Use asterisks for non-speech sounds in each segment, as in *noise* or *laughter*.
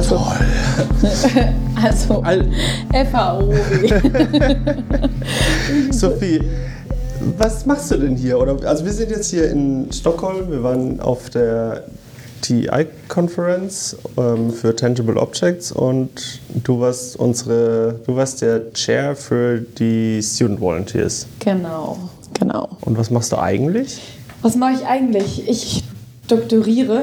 Also, *laughs* also Al FAO. *laughs* Sophie, was machst du denn hier? Oder, also wir sind jetzt hier in Stockholm, wir waren auf der TI-Conference ähm, für Tangible Objects und du warst unsere, du warst der Chair für die Student Volunteers. Genau, genau. Und was machst du eigentlich? Was mache ich eigentlich? Ich doktoriere,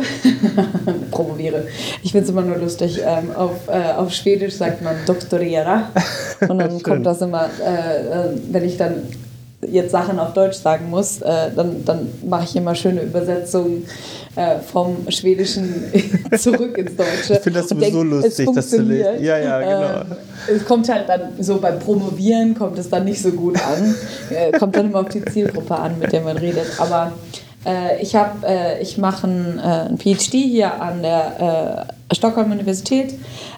*laughs* promoviere. Ich finde es immer nur lustig. Ähm, auf, äh, auf Schwedisch sagt man doktoriera. *laughs* Und dann kommt das immer, äh, äh, wenn ich dann jetzt Sachen auf Deutsch sagen muss, äh, dann, dann mache ich immer schöne Übersetzungen äh, vom Schwedischen *laughs* zurück ins Deutsche. Ich finde das sowieso denk, lustig, dass du Ja, ja, genau. Äh, es kommt halt dann so beim Promovieren kommt es dann nicht so gut an. Äh, kommt dann immer auf die Zielgruppe an, mit der man redet. Aber äh, ich habe, äh, ich mache einen, äh, ein PhD hier an der äh, Stockholm Universität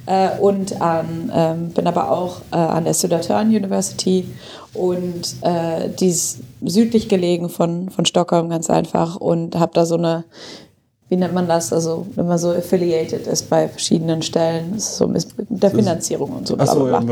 äh, und an, ähm, bin aber auch äh, an der Södertörn University und die ist südlich gelegen von, von Stockholm ganz einfach und habe da so eine wie nennt man das? Also, wenn man so affiliated ist bei verschiedenen Stellen, ist so mit der Finanzierung und so. Achso, ja,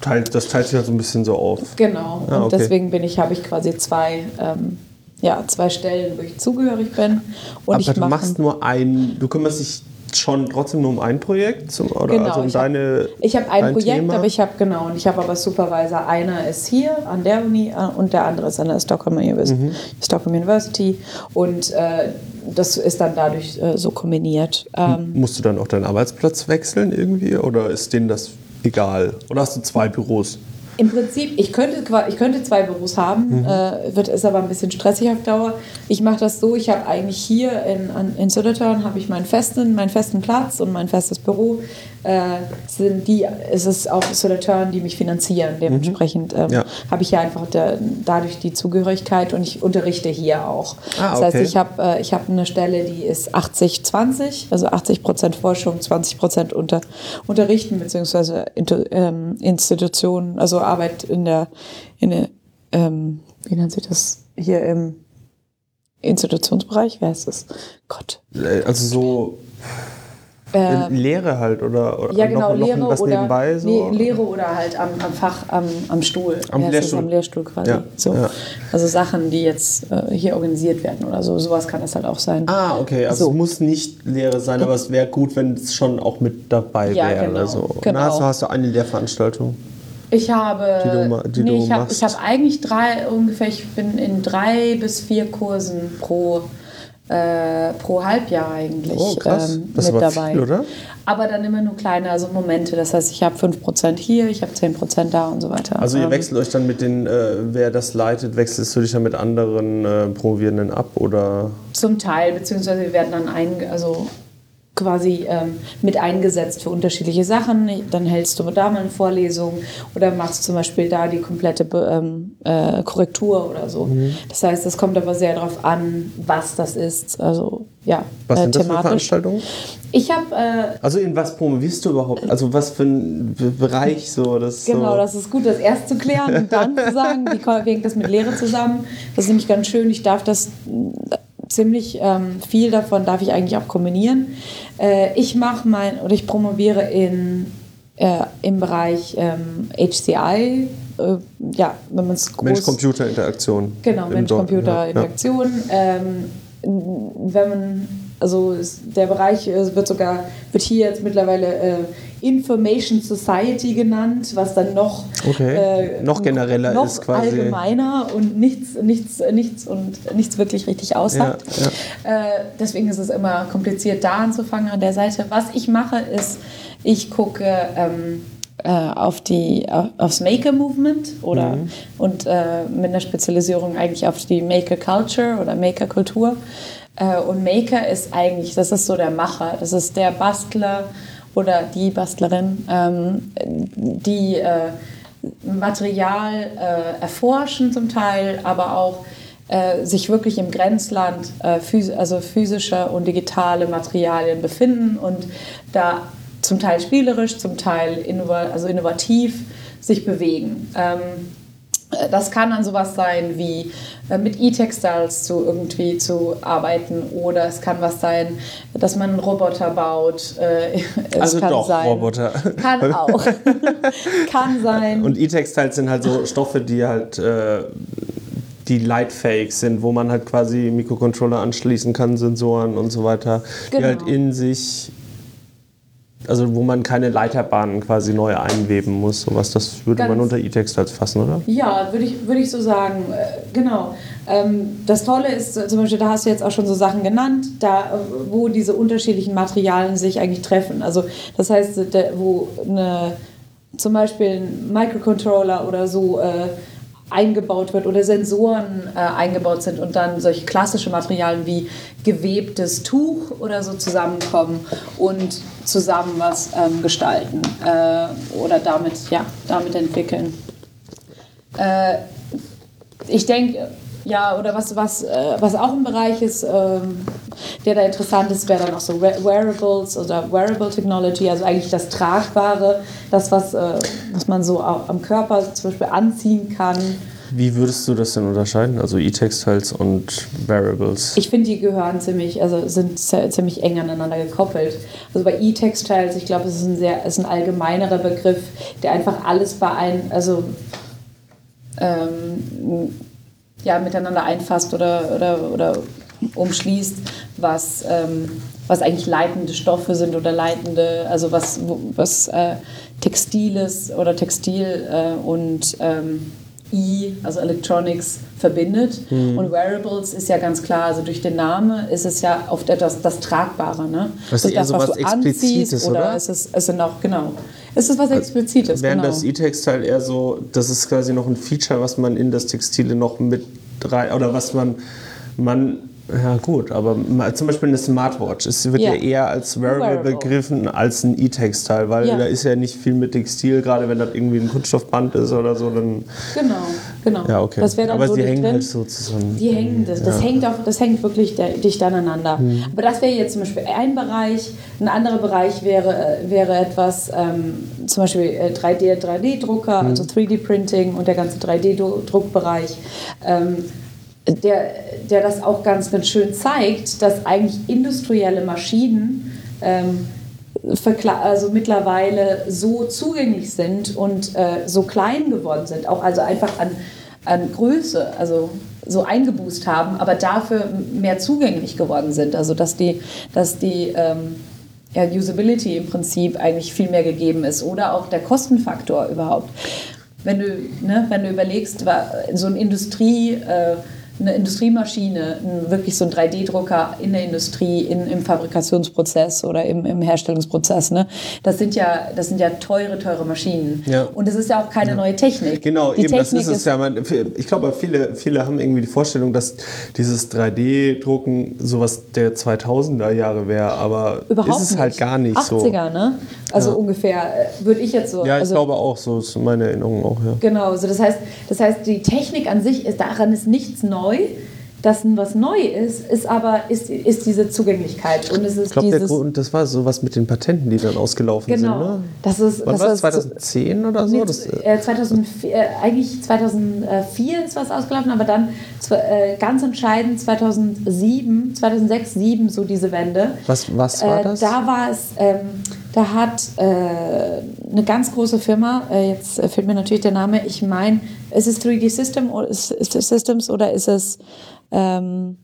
teilt, das teilt sich halt so ein bisschen so auf. Genau, ah, und deswegen bin ich, habe ich quasi zwei ähm, ja, zwei Stellen, wo ich zugehörig bin. Und Aber ich du machst nur ein, du kümmerst dich schon trotzdem nur um ein Projekt zum, oder genau, also um ich deine hab, Ich habe ein Projekt, Thema? aber ich habe genau und ich habe aber Supervisor. Einer ist hier an der Uni äh, und der andere ist an der Stockholm University, mhm. Stockholm University und äh, das ist dann dadurch äh, so kombiniert. Ähm, Musst du dann auch deinen Arbeitsplatz wechseln irgendwie oder ist denen das egal? Oder hast du zwei Büros? Im Prinzip, ich könnte, ich könnte zwei Büros haben, mhm. äh, wird, ist aber ein bisschen stressig auf Dauer. Ich mache das so, ich habe eigentlich hier in, in Södertörn habe ich meinen festen, meinen festen Platz und mein festes Büro äh, sind die, es ist auch Solitaren, die mich finanzieren. Dementsprechend ähm, ja. habe ich ja einfach der, dadurch die Zugehörigkeit und ich unterrichte hier auch. Ah, das heißt, ich habe äh, hab eine Stelle, die ist 80-20, also 80 Prozent Forschung, 20 Prozent unter, Unterrichten beziehungsweise ähm, Institutionen, also Arbeit in der, in der ähm, wie nennt sich das hier im Institutionsbereich? Wer heißt das? Gott. Äh, also so äh, Lehre halt oder, oder ja, genau, noch, Lehre noch was oder, nebenbei? So? Nee, Lehre oder halt am, am Fach, am, am Stuhl. Am ja, Lehrstuhl. am Lehrstuhl quasi. Ja, so. Ja. Also Sachen, die jetzt äh, hier organisiert werden oder so. Sowas kann das halt auch sein. Ah, okay. Also so. es muss nicht Lehre sein, aber es wäre gut, wenn es schon auch mit dabei wäre. Genau, so. genau. Na, hast du eine Lehrveranstaltung? Ich habe, die du, die nee, ich habe hab eigentlich drei, ungefähr, ich bin in drei bis vier Kursen pro äh, pro Halbjahr eigentlich oh, krass. Ähm, das mit dabei. Viel, oder? Aber dann immer nur kleine, also Momente. Das heißt, ich habe 5% hier, ich habe 10% da und so weiter. Also ihr ähm, wechselt euch dann mit den, äh, wer das leitet, wechselst du dich dann mit anderen äh, Promovierenden ab oder? Zum Teil, beziehungsweise wir werden dann ein, also quasi ähm, mit eingesetzt für unterschiedliche Sachen. Dann hältst du da mal eine Vorlesung oder machst zum Beispiel da die komplette ähm, äh, Korrektur oder so. Mhm. Das heißt, es kommt aber sehr darauf an, was das ist. Also ja, was sind das für Veranstaltungen? Ich habe. Äh, also in was promovierst du überhaupt? Also was für ein Bereich so? Das genau, so das ist gut, das erst zu klären und dann zu sagen, wie *laughs* hängt das mit Lehre zusammen. Das ist nämlich ganz schön. Ich darf das ziemlich ähm, viel davon darf ich eigentlich auch kombinieren. Äh, ich mache mein oder ich promoviere in äh, im Bereich ähm, HCI, äh, ja, wenn man es Mensch-Computer-Interaktion. Genau, Mensch-Computer-Interaktion. Ja. Ähm, wenn man also der Bereich äh, wird sogar, wird hier jetzt mittlerweile äh, Information Society genannt, was dann noch, okay. äh, noch genereller noch ist quasi. allgemeiner und nichts, nichts, nichts und nichts wirklich richtig aussagt. Ja, ja. Äh, deswegen ist es immer kompliziert, da anzufangen an der Seite. Was ich mache, ist, ich gucke ähm, äh, auf die, aufs Maker-Movement oder mhm. und äh, mit einer Spezialisierung eigentlich auf die Maker-Culture oder Maker-Kultur. Äh, und Maker ist eigentlich, das ist so der Macher, das ist der Bastler oder die Bastlerin, ähm, die äh, Material äh, erforschen zum Teil, aber auch äh, sich wirklich im Grenzland äh, phys also physische und digitale Materialien befinden und da zum Teil spielerisch, zum Teil innov also innovativ sich bewegen. Ähm, Äh, das kann dann sowas sein wie äh, mit E-Textiles zu irgendwie zu arbeiten oder es kann was sein, dass man einen Roboter baut. Äh, *laughs* Es also doch, sein. Roboter. Kann *laughs* auch. *laughs* kann sein. Und E-Textiles sind halt so Stoffe, die halt äh, die leitfähig sind, wo man halt quasi Mikrocontroller anschließen kann, Sensoren und so weiter, genau. die halt in sich also wo man keine Leiterbahnen quasi neu einweben muss, sowas, das würde Ganz man unter E-Textiles fassen, oder? Ja, würde ich, würde ich so sagen, äh, genau. Ähm, das Tolle ist, zum Beispiel, da hast du jetzt auch schon so Sachen genannt, da, wo diese unterschiedlichen Materialien sich eigentlich treffen. Also das heißt, wo eine, zum Beispiel ein Microcontroller oder so äh, eingebaut wird oder Sensoren äh, eingebaut sind und dann solche klassische Materialien wie gewebtes Tuch oder so zusammenkommen und zusammen was ähm, gestalten äh, oder damit, ja, damit entwickeln. Äh, ich denke, ja, oder was, was, äh, was auch ein Bereich ist, ähm, der da interessant ist, wäre dann auch so Wearables oder Wearable Technology, also eigentlich das Tragbare, das, was, äh, was man so am Körper zum Beispiel anziehen kann. Wie würdest du das denn unterscheiden? Also E-Textiles und Wearables? Ich finde, die gehören ziemlich, also sind ziemlich eng aneinander gekoppelt. Also bei E-Textiles, ich glaube, es ist ein sehr, ist ein allgemeinerer Begriff, der einfach alles bei einem, also ähm, ja, miteinander einfasst oder, oder, oder umschließt, was, ähm, was eigentlich leitende Stoffe sind oder leitende, also was, was äh, Textiles oder Textil äh, und ähm, E, also Electronics, verbindet. Mhm. Und Wearables ist ja ganz klar, also durch den Namen ist es ja oft etwas das Tragbare. Ne? Das ist das, was, was du anziehst, oder? oder? Ist es, ist es noch, genau. Ist es was Explizites? Während genau. das E-Textile eher so, das ist quasi noch ein Feature, was man in das Textile noch mit rein, oder was man, man ja, gut, aber zum Beispiel eine Smartwatch. Es wird ja, ja eher als Wearable, Wearable, begriffen als ein E-Textile, weil ja. da ist ja nicht viel mit Textil, gerade wenn das irgendwie ein Kunststoffband ist oder so. Dann genau, genau. Ja, okay. aber so sie hängen drin. halt so zusammen. Die hängen, das, das hängt auch, das hängt wirklich dicht aneinander. Mhm. Aber das wäre jetzt zum Beispiel ein Bereich. Ein anderer Bereich wäre, wäre etwas, ähm, zum Beispiel 3D, äh, 3D-Drucker, mhm. also 3D-Printing und der ganze 3D-Druckbereich. Ähm, der, der das auch ganz, ganz schön zeigt, dass eigentlich industrielle Maschinen ähm, also mittlerweile so zugänglich sind und äh, so klein geworden sind, auch also einfach an, an Größe, also so eingeboost haben, aber dafür mehr zugänglich geworden sind. Also dass die, dass die ähm, ja, Usability im Prinzip eigentlich viel mehr gegeben ist oder auch der Kostenfaktor überhaupt. Wenn du, ne, wenn du überlegst, so ein Industrie... Äh, eine Industriemaschine, wirklich so ein 3D-Drucker in der Industrie, in, im Fabrikationsprozess oder im, im Herstellungsprozess. Ne? Das, sind ja, das sind ja teure, teure Maschinen. Ja. Und es ist ja auch keine ja. neue Technik. Genau, die eben, Technik das ist es ja. Ich glaube, viele, viele haben irgendwie die Vorstellung, dass dieses 3D-Drucken sowas der 2000er Jahre wäre, aber Überhaupt ist es halt gar nicht 80er, so. 80er, ne? Also ja. ungefähr, äh, würde ich jetzt so. Ja, ich also, glaube auch, so ist meine Erinnerung auch, ja. Genau, also das heißt, das heißt, die Technik an sich, ist, daran ist nichts neu dass was neu ist, ist aber ist, ist diese Zugänglichkeit. Und es ist ich glaube, der Grund, das war sowas mit den Patenten, die dann ausgelaufen genau, sind. Genau. Das ist, Wann das war das? 2010 oder so? Das, äh, 2004, äh, eigentlich 2004 ist was ausgelaufen, aber dann äh, ganz entscheidend 2007, 2006, 2007 so diese Wende. Was, was war äh, das? Da war es, ähm, da hat äh, eine ganz große Firma, äh, jetzt fehlt mir natürlich der Name, ich meine, ist es 3D System oder ist, ist Systems oder ist es ähm,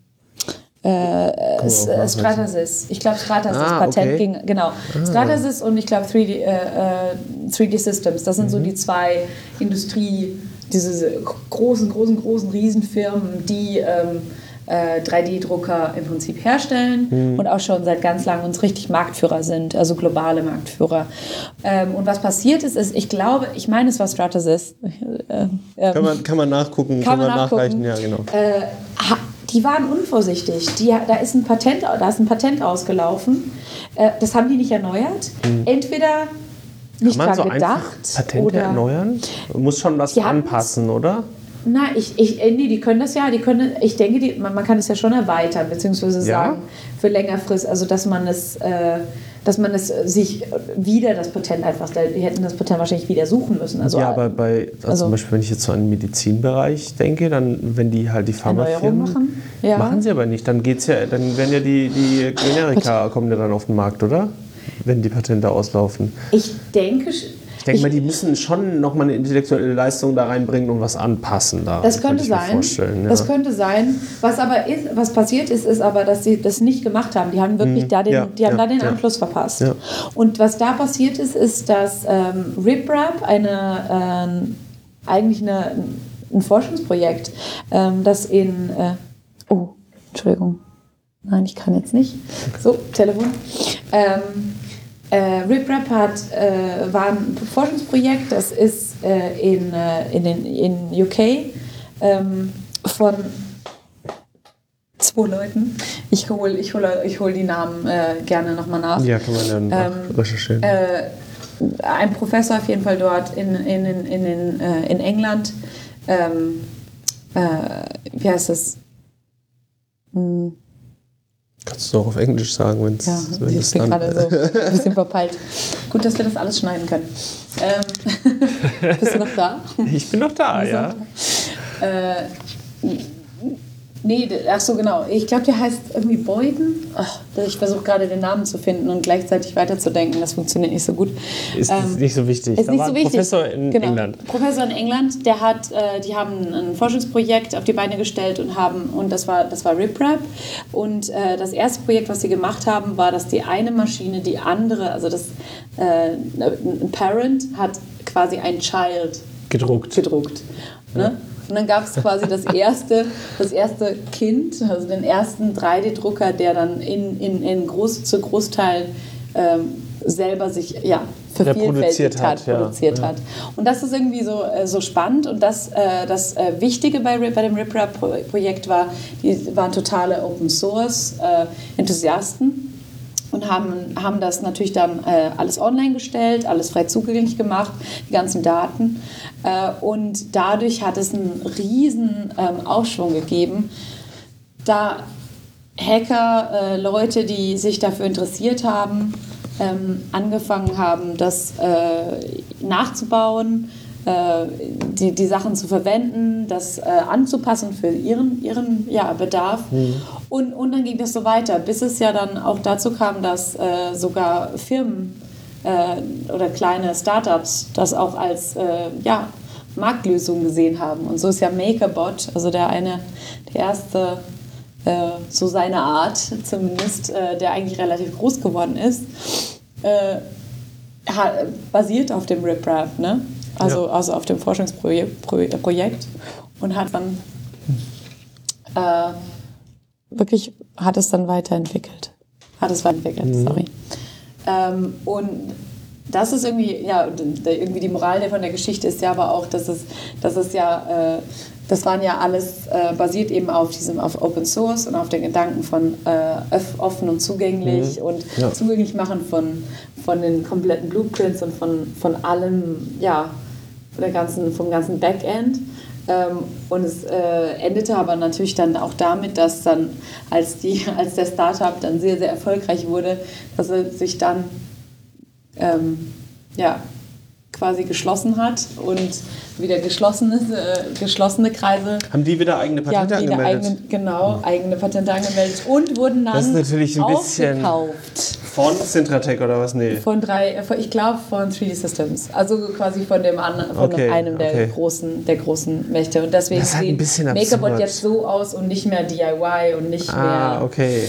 äh, Stratasys. Ich glaube, Stratasys ah, Patent okay. ging, genau. Ah. Stratasys und ich glaube 3D, äh, 3D äh, Systems. Das sind mhm. so die zwei Industrie, diese großen, großen, großen Riesenfirmen, die ähm, äh, 3D-Drucker im Prinzip herstellen mhm. und auch schon seit ganz langem uns richtig Marktführer sind, also globale Marktführer. Ähm, und was passiert ist, ist, ich glaube, ich meine, es war Stratasys. Äh, *laughs* äh, kann, man, kann man nachgucken, kann, kann man, nachgucken. nachreichen, ja, genau. Äh, die waren unvorsichtig. Die, da, ist ein Patent, da ist ein Patent ausgelaufen. Äh, das haben die nicht erneuert. Mhm. Entweder nicht Kann man so gedacht. Patente oder erneuern? Muss schon was anpassen, oder? Na, ich, ich, äh, nee, die können das ja, die können, ich denke, die, man, man kann es ja schon erweitern, beziehungsweise sagen, ja? für längerfristig, also dass man es, äh, dass man es sich wieder das Patent einfach, die hätten das Patent wahrscheinlich wieder suchen müssen. Also, ja, aber bei, also also, zum Beispiel, wenn ich jetzt so an den Medizinbereich denke, dann, wenn die halt die Pharmafirmen machen, ja. machen sie aber nicht. Dann geht's ja, dann werden ja die, die Generika kommen ja dann auf den Markt, oder? Wenn die Patente auslaufen. Ich denke, ich denke mal, die müssen schon nochmal eine intellektuelle Leistung da reinbringen und was anpassen. Da, das könnte sein. Ja. Das könnte sein. Was aber ist, was passiert ist, ist aber, dass sie das nicht gemacht haben. Die haben wirklich hm. da den, ja, die haben ja, da den Anschluss verpasst. Und was da passiert ist, ist, dass ähm, RipRap eine, äh, eigentlich eine, ein Forschungsprojekt, ähm, das in, äh, oh, Entschuldigung, nein, ich kann jetzt nicht. So, Telefon. Ähm, äh, RipRap hat, äh, war ein Forschungsprojekt, das ist äh, in, äh, in, den, in UK ähm, von zwei Leuten. Ich hole ich hol, ich hol die Namen äh, gerne nochmal nach. Ja, kann man dann ähm, recherchieren. Äh, ein Professor auf jeden Fall dort in, in, in, in, in England. Ähm, wie heißt das? Hm Kannst du auch auf Englisch sagen, ja, wenn es dann... gerade so ein bisschen verpeilt. Gut, dass wir das alles schneiden können. Ähm, *laughs* bist du noch da? Ich bin noch da, ja. Äh, Nee, ach so, genau. Ich glaube, der heißt irgendwie Boyden. Ach, ich versuche gerade den Namen zu finden und gleichzeitig weiterzudenken. Das funktioniert nicht so gut. Ist, ähm, nicht so wichtig. Ist da nicht so wichtig. Professor in genau. England. Professor in England, der hat, äh, die haben ein Forschungsprojekt auf die Beine gestellt und haben, und das war, das war RipRap. Und äh, das erste Projekt, was sie gemacht haben, war, dass die eine Maschine die andere, also das äh, ein Parent hat quasi ein Child gedruckt. gedruckt ne? ja. Und dann gab es quasi das erste, das erste Kind, also den ersten 3D-Drucker, der dann in, in, in groß, zu Großteil ähm, selber sich ja, vervielfältigt hat, hat, ja. produziert ja. hat. Und das ist irgendwie so, äh, so spannend. Und das, äh, das äh, Wichtige bei, bei dem RipRap-Projekt war, die waren totale Open-Source-Enthusiasten und haben, haben das natürlich dann äh, alles online gestellt, alles frei zugänglich gemacht, die ganzen Daten. Äh, und dadurch hat es einen riesen ähm, Aufschwung gegeben, da Hacker, äh, Leute, die sich dafür interessiert haben, ähm, angefangen haben, das äh, nachzubauen, die, die Sachen zu verwenden, das äh, anzupassen für ihren, ihren ja, Bedarf. Mhm. Und, und dann ging das so weiter, bis es ja dann auch dazu kam, dass äh, sogar Firmen äh, oder kleine Startups das auch als äh, ja, Marktlösung gesehen haben. Und so ist ja MakerBot, also der eine, der erste äh, so seine Art zumindest, der eigentlich relativ groß geworden ist, basiert auf dem RipRap. Ne? Also, ja. also auf dem Forschungsprojekt und hat dann äh, wirklich, hat es dann weiterentwickelt. Hat es weiterentwickelt, mhm. sorry. Ähm, und das ist irgendwie, ja, irgendwie die Moral von der Geschichte ist ja aber auch, dass es, dass es ja, äh, das waren ja alles äh, basiert eben auf diesem, auf Open Source und auf den Gedanken von äh, offen und zugänglich mhm. und ja. zugänglich machen von, von den kompletten Blueprints und von, von allem, ja, der ganzen, vom ganzen Backend. Ähm, und es äh, endete aber natürlich dann auch damit, dass dann, als, die, *laughs* als der Startup dann sehr, sehr erfolgreich wurde, dass er sich dann ähm, ja, quasi geschlossen hat und wieder geschlossene, äh, geschlossene Kreise. Haben die wieder eigene Patente ja, angemeldet? Eigene, genau, eigene Patente angemeldet und wurden dann das ist natürlich ein bisschen von Centratec oder was? Nee. Von drei, äh, ich glaube von 3D Systems. Also quasi von dem anderen, von okay, einem der okay. großen, der großen Mächte. Und deswegen sieht Makerbot jetzt so aus und nicht mehr DIY und nicht ah, mehr. okay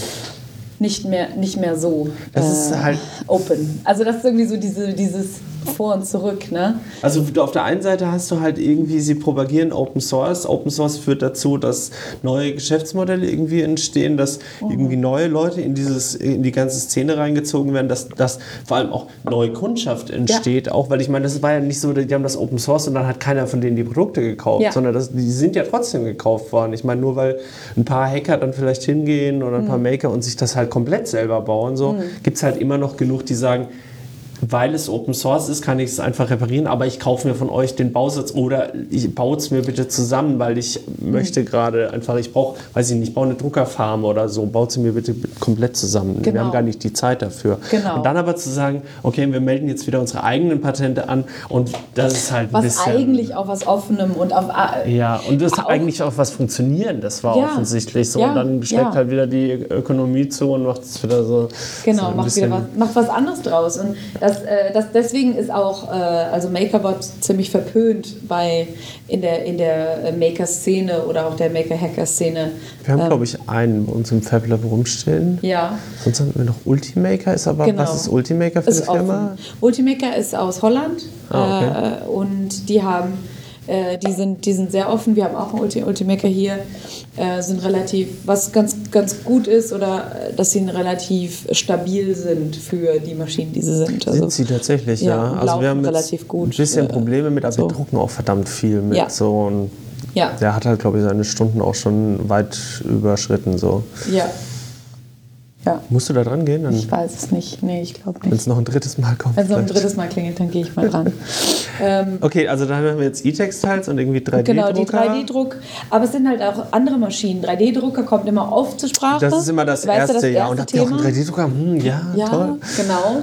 nicht mehr, nicht mehr so das äh, ist halt open. Also das ist irgendwie so diese, dieses vor und zurück. Ne? Also auf der einen Seite hast du halt irgendwie, sie propagieren Open Source. Open Source führt dazu, dass neue Geschäftsmodelle irgendwie entstehen, dass mhm. irgendwie neue Leute in, dieses, in die ganze Szene reingezogen werden, dass, dass vor allem auch neue Kundschaft entsteht. Ja. Auch weil ich meine, das war ja nicht so, die haben das Open Source und dann hat keiner von denen die Produkte gekauft, ja. sondern das, die sind ja trotzdem gekauft worden. Ich meine, nur weil ein paar Hacker dann vielleicht hingehen oder ein mhm. paar Maker und sich das halt komplett selber bauen, so mhm. gibt es halt immer noch genug, die sagen, weil es Open Source ist, kann ich es einfach reparieren, aber ich kaufe mir von euch den Bausatz oder ich baue es mir bitte zusammen, weil ich mhm. möchte gerade einfach, ich brauche, weiß ich nicht, ich baue eine Druckerfarm oder so, baut sie mir bitte komplett zusammen. Genau. Wir haben genau. gar nicht die Zeit dafür. Genau. Und dann aber zu sagen, okay, wir melden jetzt wieder unsere eigenen Patente an und das ist halt was ein bisschen... eigentlich auf was Offenem und auf... Äh, ja, und das hat eigentlich auch was Funktionierendes war ja. offensichtlich so. Ja. Und dann schlägt ja. halt wieder die Ökonomie zu und macht es wieder so... Genau, so macht wieder was, macht was anderes draus. Und das, äh, das, deswegen ist auch äh, also MakerBot ziemlich verpönt bei, in der, in der Maker-Szene oder auch der Maker-Hacker-Szene. Wir haben, ähm, glaube ich, einen bei uns im FabLab rumstehen. Ja. Sonst haben wir noch Ultimaker. Ist aber, genau. was ist Ultimaker für ist eine Firma? Ultimaker ist aus Holland ah, okay. äh, und die haben äh, die, sind, die sind sehr offen. Wir haben auch einen Ulti Ultimaker hier. Äh, sind relativ, was ganz, ganz gut ist, oder äh, dass sie relativ stabil sind für die Maschinen, die sie sind. Also, sind sie tatsächlich, ja. ja. Also wir haben relativ gut, ein bisschen äh, Probleme mit, aber so. wir drucken auch verdammt viel mit. Ja. So und ja. Der hat halt, glaube ich, seine Stunden auch schon weit überschritten. So. Ja, ja. Musst du da dran gehen? Dann ich weiß es nicht. Nee, ich glaube nicht. Wenn es noch ein drittes Mal kommt. Wenn es noch ein drittes Mal klingelt, dann gehe ich mal dran. *laughs* ähm, okay, also da haben wir jetzt E-Textiles und irgendwie 3D-Drucker. Genau, die 3D-Druck. Aber es sind halt auch andere Maschinen. 3D-Drucker kommt immer oft zur Sprache. Das ist immer das, weißt erste, das erste, ja. Und habt ihr auch einen 3D-Drucker? Hm, ja, ja, toll. genau.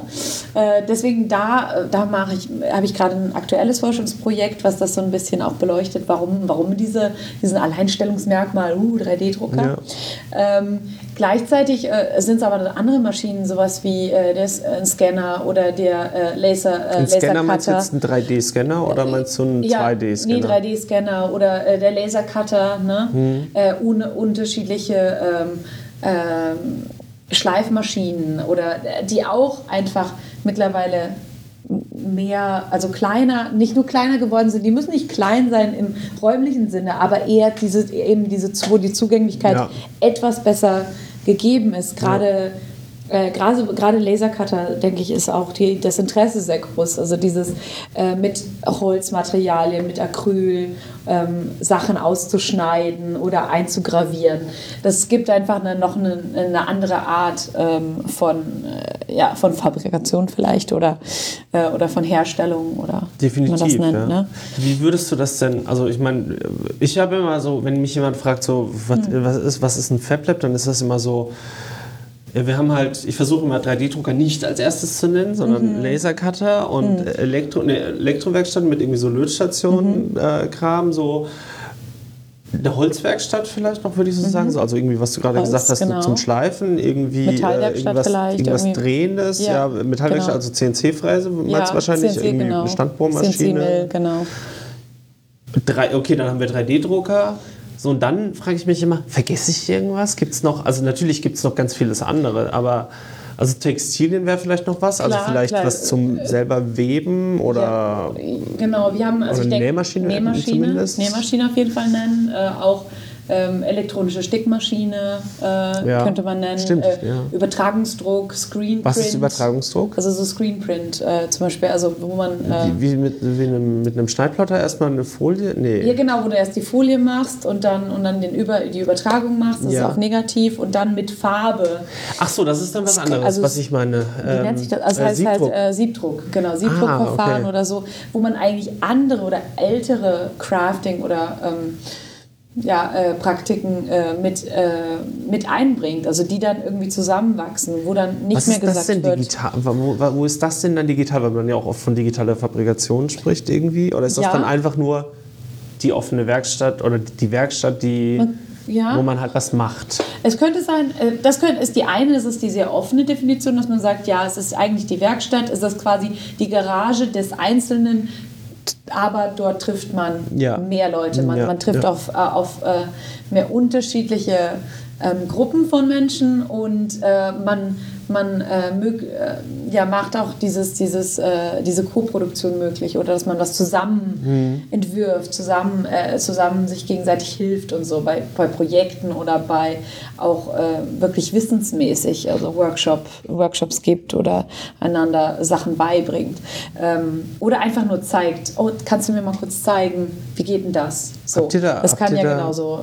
Äh, deswegen da, da mache ich, habe ich gerade ein aktuelles Forschungsprojekt, was das so ein bisschen auch beleuchtet, warum, warum diese, diesen Alleinstellungsmerkmal, uh, 3D-Drucker. Ja. Ähm, gleichzeitig äh, sind es aber andere Maschinen, sowas wie äh, der äh, Scanner oder der äh, Laser, äh, Ein Scanner meinst du jetzt einen 3D-Scanner oder meinst du einen ja, 2D-Scanner? Nee, 3D-Scanner oder äh, der Lasercutter, ne? Hm. Äh, un unterschiedliche ähm, ähm, Schleifmaschinen oder die auch einfach mittlerweile mehr, also kleiner, nicht nur kleiner geworden sind, die müssen nicht klein sein im räumlichen Sinne, aber eher diese, eben diese, wo die Zugänglichkeit ja. etwas besser gegeben ist. Gerade äh, gerade, Lasercutter, denke ich, ist auch die, das Interesse sehr groß. Also dieses äh, mit Holzmaterialien, mit Acryl ähm, Sachen auszuschneiden oder einzugravieren. Das gibt einfach eine, noch eine, eine andere Art ähm, von, äh, ja, von Fabrikation vielleicht oder, äh, oder von Herstellung oder Definitiv, wie man das nennt. Ja. Ne? Wie würdest du das denn, also ich meine, ich habe immer so, wenn mich jemand fragt, so, was, hm. was, ist, was ist ein FabLab, dann ist das immer so, ja, wir haben halt, ich versuche immer 3D-Drucker nicht als erstes zu nennen, sondern mhm. Lasercutter und mhm. Elektro, eine Elektrowerkstatt mit irgendwie so Lötstationen-Kram, mhm. äh, so eine Holzwerkstatt vielleicht noch, würde ich so mhm. sagen. So, also irgendwie, was du gerade gesagt hast, genau. zum Schleifen, irgendwie äh, irgendwas, irgendwas Drehendes. Ja, ja Metallwerkstatt, genau. also CNC-Fräse, meinst ja, wahrscheinlich? CNC, irgendwie genau. eine Standbohrmaschine. CNC-Mill, genau. Drei, okay, dann haben wir 3D-Drucker. So, und dann frage ich mich immer, vergesse ich irgendwas? Gibt es noch, also natürlich gibt es noch ganz vieles andere, aber also Textilien wäre vielleicht noch was, also klar, also vielleicht klar. was zum selber weben oder. Ja, genau, wir haben also ich denke, Nähmaschine, Nähmaschine, Nähmaschine auf jeden Fall nennen, äh, auch ähm, elektronische Stickmaschine äh, ja, könnte man nennen, stimmt, äh, ja. Übertragungsdruck, Screenprint. Was ist Übertragungsdruck? Also so Screenprint äh, zum Beispiel, also wo man... Äh, wie, wie, mit, wie einem, mit einem Schneidplotter erstmal eine Folie? Nee. Ja genau, wo du erst die Folie machst und dann, und dann den Über, die Übertragung machst, das ja. ist auch negativ und dann mit Farbe. Ach so, das ist dann was anderes, also, was ich meine. Ähm, wie nennt sich das? Also das heißt halt, Siebdruck. halt Siebdruck, genau, Siebdruckverfahren ah, okay. oder so, wo man eigentlich andere oder ältere Crafting oder... Ähm, ja, äh, Praktiken äh, mit, äh, mit einbringt, also die dann irgendwie zusammenwachsen, wo dann nicht Was mehr gesagt ist das denn wird. Digital, wo, wo, ist das denn dann digital, weil man ja auch oft von digitaler Fabrikation spricht irgendwie? Oder ist das ja. dann einfach nur die offene Werkstatt oder die Werkstatt, die, ja. wo man halt was macht? Es könnte sein, äh, das könnte, ist die eine, das ist die sehr offene Definition, dass man sagt, ja, es ist eigentlich die Werkstatt, es ist quasi die Garage des Einzelnen, aber dort trifft man ja. mehr Leute. Man, ja, man trifft ja. auf, äh, auf äh, mehr unterschiedliche ähm, Gruppen von Menschen und äh, man man äh, mög, äh, ja, macht auch dieses, dieses, äh, diese Co-Produktion möglich oder dass man was zusammen mhm. entwirft, zusammen, äh, zusammen sich gegenseitig hilft und so bei, bei Projekten oder bei auch äh, wirklich wissensmäßig, also Workshop, Workshops gibt oder einander Sachen beibringt. Ähm, oder einfach nur zeigt, oh, kannst du mir mal kurz zeigen, wie geht denn das? So, da, das kann ja da genauso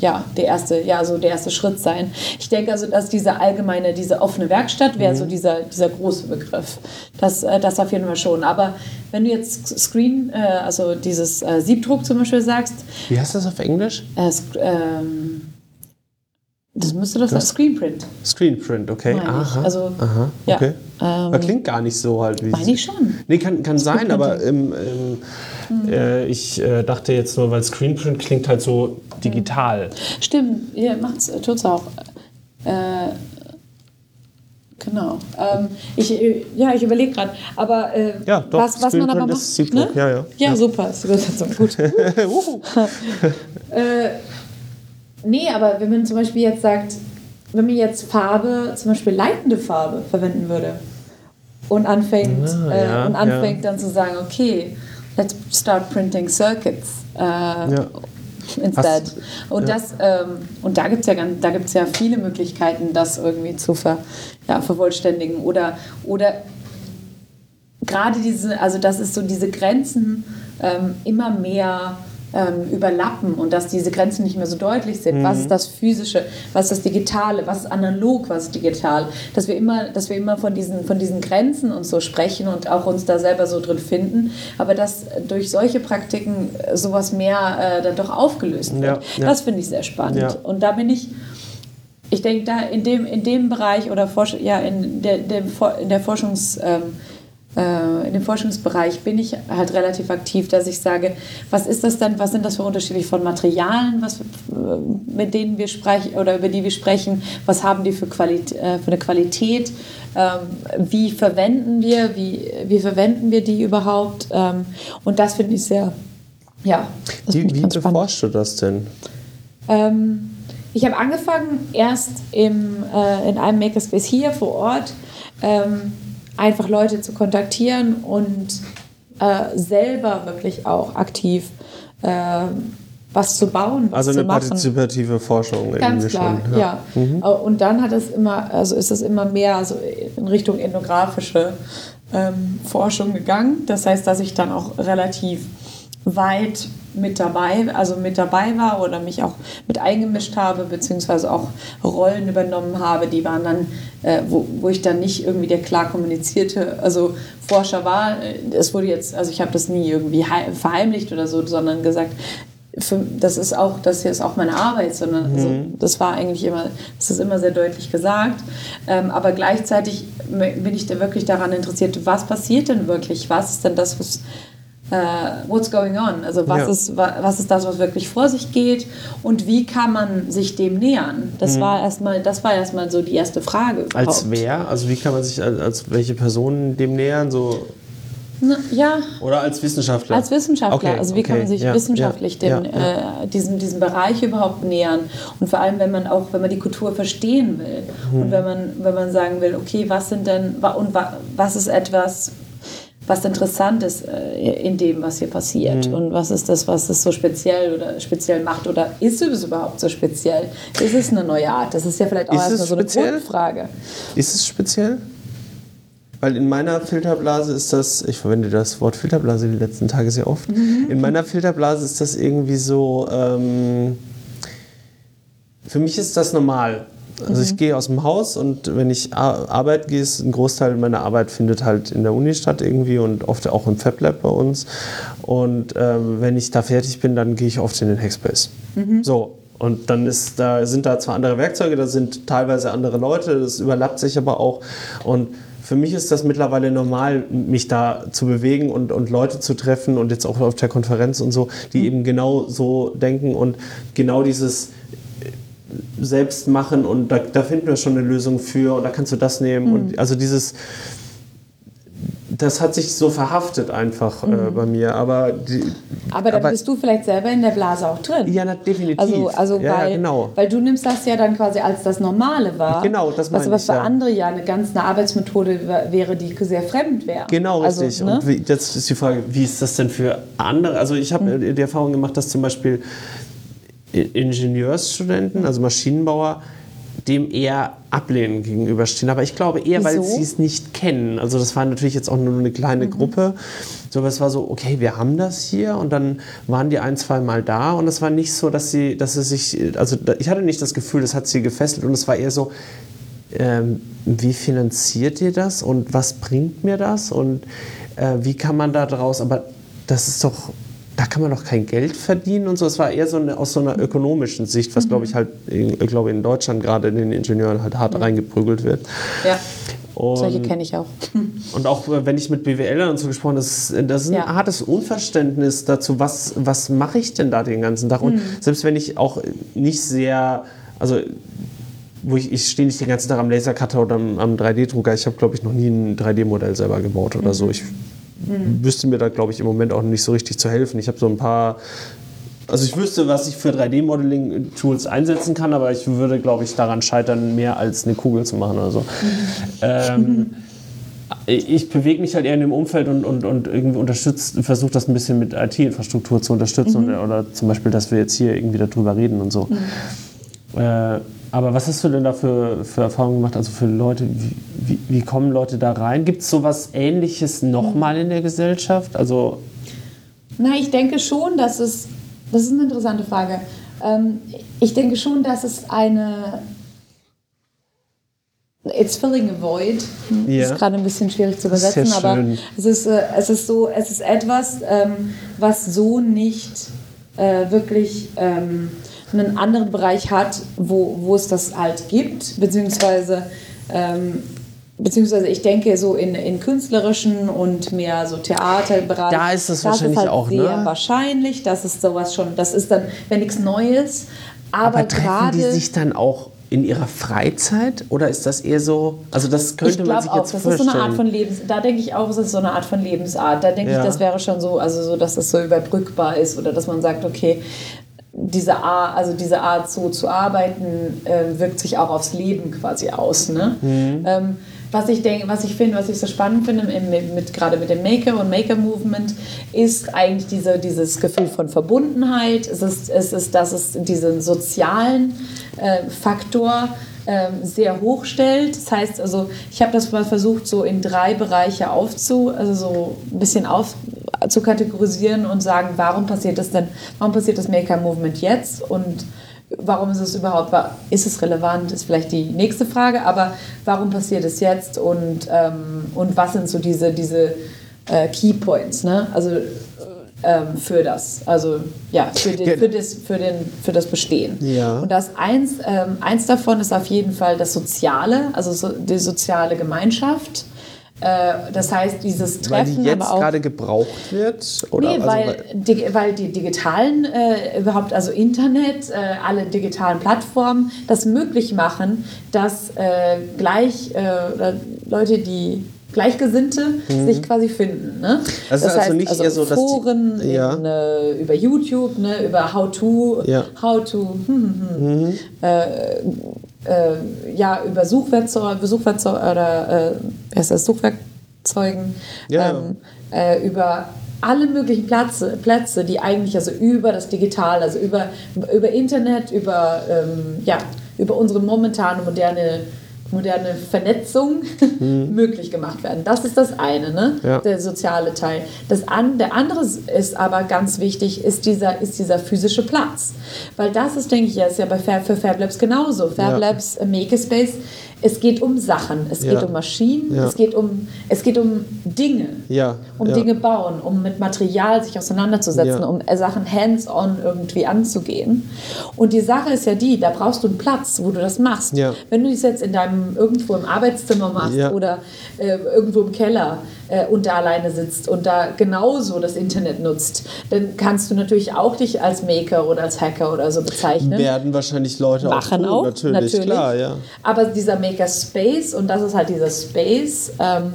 ja, der erste, ja, so der erste Schritt sein. Ich denke also, dass diese allgemeine, diese offene eine Werkstatt wäre so dieser, dieser große Begriff. Das, äh, das auf jeden Fall schon. Aber wenn du jetzt Screen, äh, also dieses äh, Siebdruck zum Beispiel sagst. Wie heißt das auf Englisch? Äh, ähm, das müsste doch sein. Screenprint. Screenprint, okay. Aha. Also, Aha. Ja. Okay. Ähm, klingt gar nicht so halt wie. Meine ich schon. Nee, kann, kann sein, aber im, mhm. äh, ich äh, dachte jetzt nur, weil Screenprint klingt halt so digital. Stimmt, ja, macht's, tut's auch. Äh, genau. Ähm, ich, äh, ja, ich überlege gerade. Aber äh, ja, doch, was, was man aber macht. Ne? Ja, ja, ja, ja. super, ist die Übersetzung. Gut. *laughs* äh, Nee, aber wenn man zum Beispiel jetzt sagt, wenn man jetzt Farbe, zum Beispiel leitende Farbe verwenden würde und anfängt, ah, äh, ja, und anfängt ja. dann zu sagen, okay, let's start printing circuits äh, ja. *laughs* instead. Hast, und das, ähm, und da gibt es ja, da gibt's ja viele Möglichkeiten, das irgendwie zu ver, ja, vervollständigen oder, oder gerade diese, also das ist so diese Grenzen ähm, immer mehr ähm, überlappen und dass diese Grenzen nicht mehr so deutlich sind. Mhm. Was ist das Physische, was ist das Digitale, was ist analog, was ist digital. Dass wir immer, dass wir immer von diesen, von diesen Grenzen und so sprechen und auch uns da selber so drin finden, aber dass durch solche Praktiken sowas mehr äh, dann doch aufgelöst wird. Ja, ja. Das finde ich sehr spannend. Ja. Und da bin ich ich denke, da in dem, in dem Bereich oder ja, in, der, der, in der Forschungs, ähm, äh, in dem Forschungsbereich bin ich halt relativ aktiv, dass ich sage, was ist das denn, was sind das für unterschiedliche von Materialien, was, mit denen wir sprechen oder über die wir sprechen, was haben die für, Qualität, äh, für eine Qualität, ähm, wie verwenden wir, wie, wie verwenden wir die überhaupt ähm, und das finde ich sehr, ja. wie wie beforschst du das denn? Ähm, ich habe angefangen erst im, äh, in einem Makerspace hier vor Ort, ähm, einfach Leute zu kontaktieren und äh, selber wirklich auch aktiv äh, was zu bauen. Was also eine zu machen. partizipative Forschung. Ganz klar, schon. ja. ja. Mhm. Äh, und dann hat es immer, also ist es immer mehr also in Richtung ethnografische ähm, Forschung gegangen. Das heißt, dass ich dann auch relativ weit mit dabei, also mit dabei war oder mich auch mit eingemischt habe, beziehungsweise auch Rollen übernommen habe, die waren dann, äh, wo, wo ich dann nicht irgendwie der klar kommunizierte, also Forscher war. Es wurde jetzt, also ich habe das nie irgendwie verheimlicht oder so, sondern gesagt, für, das ist auch, das hier ist auch meine Arbeit, sondern also, das war eigentlich immer, das ist immer sehr deutlich gesagt. Ähm, aber gleichzeitig bin ich da wirklich daran interessiert, was passiert denn wirklich? Was ist denn das, was uh, what's going on? Also was, ja. ist, was ist das, was wirklich vor sich geht und wie kann man sich dem nähern? Das mhm. war erstmal, das war erstmal so die erste Frage. Überhaupt. Als wer? Also wie kann man sich als, als welche Personen dem nähern? So na, ja. Oder als Wissenschaftler? Als Wissenschaftler. Okay, also wie okay, kann man sich ja, wissenschaftlich ja, den, ja, äh, diesem, diesem Bereich überhaupt nähern? Und vor allem, wenn man auch, wenn man die Kultur verstehen will mhm. und wenn man, wenn man sagen will, okay, was sind denn und was ist etwas, was interessant ist äh, in dem, was hier passiert. Mhm. Und was ist das, was es so speziell oder speziell macht? Oder ist es überhaupt so speziell? Ist es eine neue Art? Das ist ja vielleicht auch erstmal so eine Grundfrage. Ist es speziell? Weil in meiner Filterblase ist das, ich verwende das Wort Filterblase die letzten Tage sehr oft, mhm. in meiner Filterblase ist das irgendwie so, ähm, für mich ist das normal. Also ich mhm. gehe aus dem Haus und wenn ich Arbeit gehe, ist ein Großteil meiner Arbeit findet halt in der Uni statt irgendwie und oft auch im FabLab bei uns. Und ähm, wenn ich da fertig bin, dann gehe ich oft in den Hackspace. Mhm. So, und dann ist da, sind da zwar andere Werkzeuge, da sind teilweise andere Leute, das überlappt sich aber auch. Und für mich ist das mittlerweile normal, mich da zu bewegen und, und Leute zu treffen und jetzt auch auf der Konferenz und so, die mhm. eben genau so denken und genau dieses selbst machen und da, da, finden wir schon eine Lösung für und da kannst du das nehmen. Mhm. Und also dieses, das hat sich so verhaftet einfach mhm. äh, bei mir. Aber, die, aber da bist du vielleicht selber in der Blase auch drin. Ja, na, definitiv. Also, also ja, weil, ja, genau. weil du nimmst das ja dann quasi als das Normale wahr. Genau, das meine Was, was für ja. andere ja eine ganz eine Arbeitsmethode wäre, die sehr fremd wäre. Genau, also, richtig. Ne? Und wie, jetzt ist die Frage, wie ist das denn für andere? Also ich habe mhm. die Erfahrung gemacht, dass zum Beispiel Ingenieursstudenten, also Maschinenbauer, dem eher ablehnend gegenüberstehen. Aber ich glaube eher, Wieso? weil sie es nicht kennen. Also das war natürlich jetzt auch nur eine kleine mhm. Gruppe. So, aber es war so, okay, wir haben das hier und dann waren die ein, zwei Mal da und es war nicht so, dass sie, dass sie sich, also ich hatte nicht das Gefühl, das hat sie gefesselt und es war eher so, ähm, wie finanziert ihr das und was bringt mir das und äh, wie kann man da draus, aber das ist doch, da kann man doch kein Geld verdienen und so. Es war eher so eine, aus so einer ökonomischen Sicht, was mhm. glaube ich halt, ich glaube in Deutschland gerade in den Ingenieuren halt hart mhm. reingeprügelt wird. Ja. Und, Solche kenne ich auch. *laughs* Und auch äh, wenn ich mit BWLern und so gesprochen habe, das, das ist ein ja. hartes Unverständnis dazu, was, was mache ich denn da den ganzen Tag? Und mhm. selbst wenn ich auch nicht sehr, also wo ich, ich stehe nicht den ganzen Tag am Lasercutter oder am, am 3D-Drucker. Ich habe, glaube ich, noch nie ein 3D-Modell selber gebaut oder mhm. so. Ich mhm. wüsste mir da, glaube ich, im Moment auch nicht so richtig zu helfen. Ich habe so ein paar also ich wüsste, was ich für 3D-Modeling-Tools einsetzen kann, aber ich würde, glaube ich, daran scheitern, mehr als eine Kugel zu machen oder so. *laughs* Ähm, ich bewege mich halt eher in dem Umfeld und, und, und irgendwie unterstützt, versuche das ein bisschen mit IT-Infrastruktur zu unterstützen mhm. oder, oder, zum Beispiel, dass wir jetzt hier irgendwie darüber reden und so. Mhm. Äh, aber was hast du denn da für, für Erfahrungen gemacht? Also für Leute, wie, wie, wie kommen Leute da rein? Gibt es sowas Ähnliches nochmal in der Gesellschaft? Also Na, ich denke schon, dass es, das ist eine interessante Frage. Ähm, ich denke schon, dass es eine, It's filling a void. Yeah. Ist gerade ein bisschen schwierig zu übersetzen, aber es ist, äh, es ist so, es ist etwas, ähm, was so nicht äh, wirklich ähm, einen anderen Bereich hat, wo, wo es das halt gibt, beziehungsweise, ähm, beziehungsweise ich denke so in, in künstlerischen und mehr so Theaterbereich. Da ist es wahrscheinlich ist halt auch, sehr ne? wahrscheinlich, dass es sowas schon, das ist dann, wenn nichts Neues, aber, aber treffen die sich dann auch in ihrer Freizeit oder ist das eher so, also das könnte man sich auch, jetzt das vorstellen. Ist so eine Art von Lebens, da denke ich auch, es ist so eine Art von Lebensart. Da denke ja. ich, das wäre schon so, also so, dass das so überbrückbar ist oder dass man sagt, okay, diese Art, also diese Art so zu arbeiten, äh, wirkt sich auch aufs Leben quasi aus. Ne? Mhm. Ähm, was ich denke, was ich finde, was ich so spannend finde, mit, mit, gerade mit dem Maker und Maker-Movement, ist eigentlich diese, dieses Gefühl von Verbundenheit. Es ist, es ist dass es diesen sozialen äh, Faktor ähm, sehr hoch stellt. Das heißt, also ich habe das mal versucht, so in drei Bereiche aufzu, also so ein bisschen auf, zu kategorisieren und sagen, warum passiert das denn, warum passiert das Maker-Movement jetzt und warum ist es überhaupt, ist es relevant, ist vielleicht die nächste Frage, aber warum passiert es jetzt und, ähm, und was sind so diese, diese äh, Key Points, ne? Also ähm, für das, also ja, für, den, für, das, für, den, für das Bestehen. Ja. Und das eins, ähm, eins davon ist auf jeden Fall das Soziale, also so, die soziale Gemeinschaft. Äh, das heißt, dieses Treffen. Weil die jetzt gerade gebraucht wird? Oder? Nee, also, weil, die, weil die digitalen, äh, überhaupt, also Internet, äh, alle digitalen Plattformen das möglich machen, dass äh, gleich äh, Leute, die Gleichgesinnte mhm. sich quasi finden. Ne? Das, das ist also heißt, nicht also eher so, Foren, dass die, ja. in, äh, über YouTube, ne, über How to, ja. How to, hm, hm, hm, mhm. äh, äh, ja, über Suchwerkzeuge, Suchwerkzeuge oder äh, wie heißt das, Suchwerkzeugen, ja, ähm, äh, über alle möglichen Plätze, Plätze, die eigentlich also über das Digital, also über, über Internet, über, ähm, ja, über unsere momentane moderne moderne Vernetzung mhm. *laughs* möglich gemacht werden. Das ist das eine, ne? Ja. der soziale Teil. Das an, der andere ist aber ganz wichtig, ist dieser, ist dieser physische Platz. Weil das ist, denke ich, ja, ist ja bei Fab, für Fab Labs genauso. Fab ja. Labs äh, Makerspace es geht um Sachen, es ja. geht um Maschinen, ja. es, geht um, es geht um Dinge, ja. um Dinge bauen, um mit Material sich auseinanderzusetzen, um Sachen hands-on irgendwie anzugehen. Und die Sache ist ja die, da brauchst du einen Platz, wo du das machst. Wenn du das jetzt in deinem irgendwo im Arbeitszimmer machst oder äh, irgendwo im Keller äh, und da alleine sitzt und da genauso das Internet nutzt, dann kannst du natürlich auch dich als Maker oder als Hacker oder so bezeichnen. Werden wahrscheinlich Leute Machen auch, tun, auch natürlich, natürlich, klar, ja. Aber dieser Makerspace und das ist halt dieser Space. Ähm,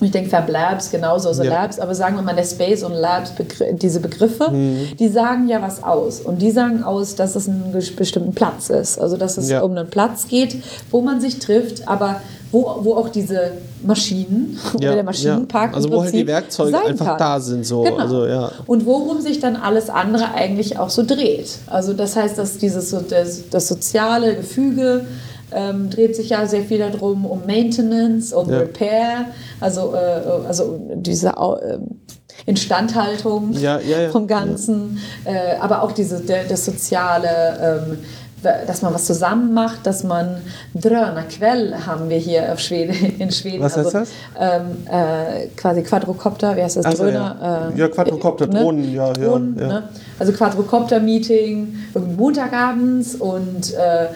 ich denke, Fab Labs genauso, so ja. Labs, aber sagen wir mal, der Space und Labs, diese Begriffe, mhm. die sagen ja was aus. Und die sagen aus, dass es ein bestimmten Platz ist. Also, dass es ja. um einen Platz geht, wo man sich trifft, aber wo, wo auch diese Maschinen *laughs* ja. oder der Maschinenpark. Ja. Also, wo halt die Werkzeuge einfach kann. da sind. So. Genau. Also, ja. Und worum sich dann alles andere eigentlich auch so dreht. Also, das heißt, dass dieses das, das soziale Gefüge, ähm, dreht sich ja sehr viel darum, um Maintenance, um ja. Repair, also, äh, also diese äh, Instandhaltung ja, ja, vom Ganzen, äh, aber auch diese, der, das soziale, ähm, dass man was zusammen macht, dass man Drönerquell haben wir hier auf Schweden, in Schweden. Was also, heißt das? Ähm, äh, quasi Quadrocopter, wie heißt das? Also, Dröner. ja. Äh, ja, Quadrocopter, ne? Drohnen, ja, Drohnen, ja. ja. Ne? Also Quadrocopter-Meeting Montagabends und äh,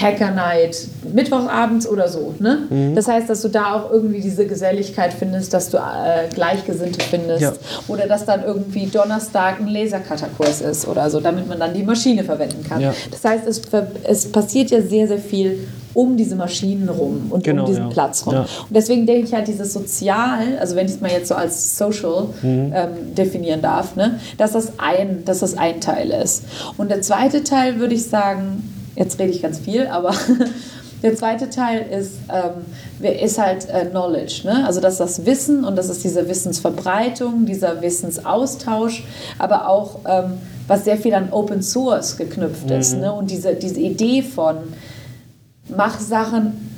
Hacker Night Mittwochabends oder so. Ne? Mhm. Das heißt, dass du da auch irgendwie diese Geselligkeit findest, dass du äh, Gleichgesinnte findest Ja. oder dass dann irgendwie Donnerstag ein Lasercutterkurs ist oder so, damit man dann die Maschine verwenden kann. Ja. Das heißt, es, es passiert ja sehr, sehr viel um diese Maschinen rum und Genau, um diesen ja. Platz rum. Ja. Und deswegen denke ich halt, dieses Sozial, also wenn ich es mal jetzt so als Social Mhm. ähm, definieren darf, ne, dass, das ein, dass das ein Teil ist. Und der zweite Teil würde ich sagen, jetzt rede ich ganz viel, aber *laughs* der zweite Teil ist, ähm, ist halt äh, Knowledge. Ne? Also das ist das Wissen und das ist diese Wissensverbreitung, dieser Wissensaustausch, aber auch ähm, was sehr viel an Open Source geknüpft ist. Mhm. Ne? Und diese, diese Idee von mach Sachen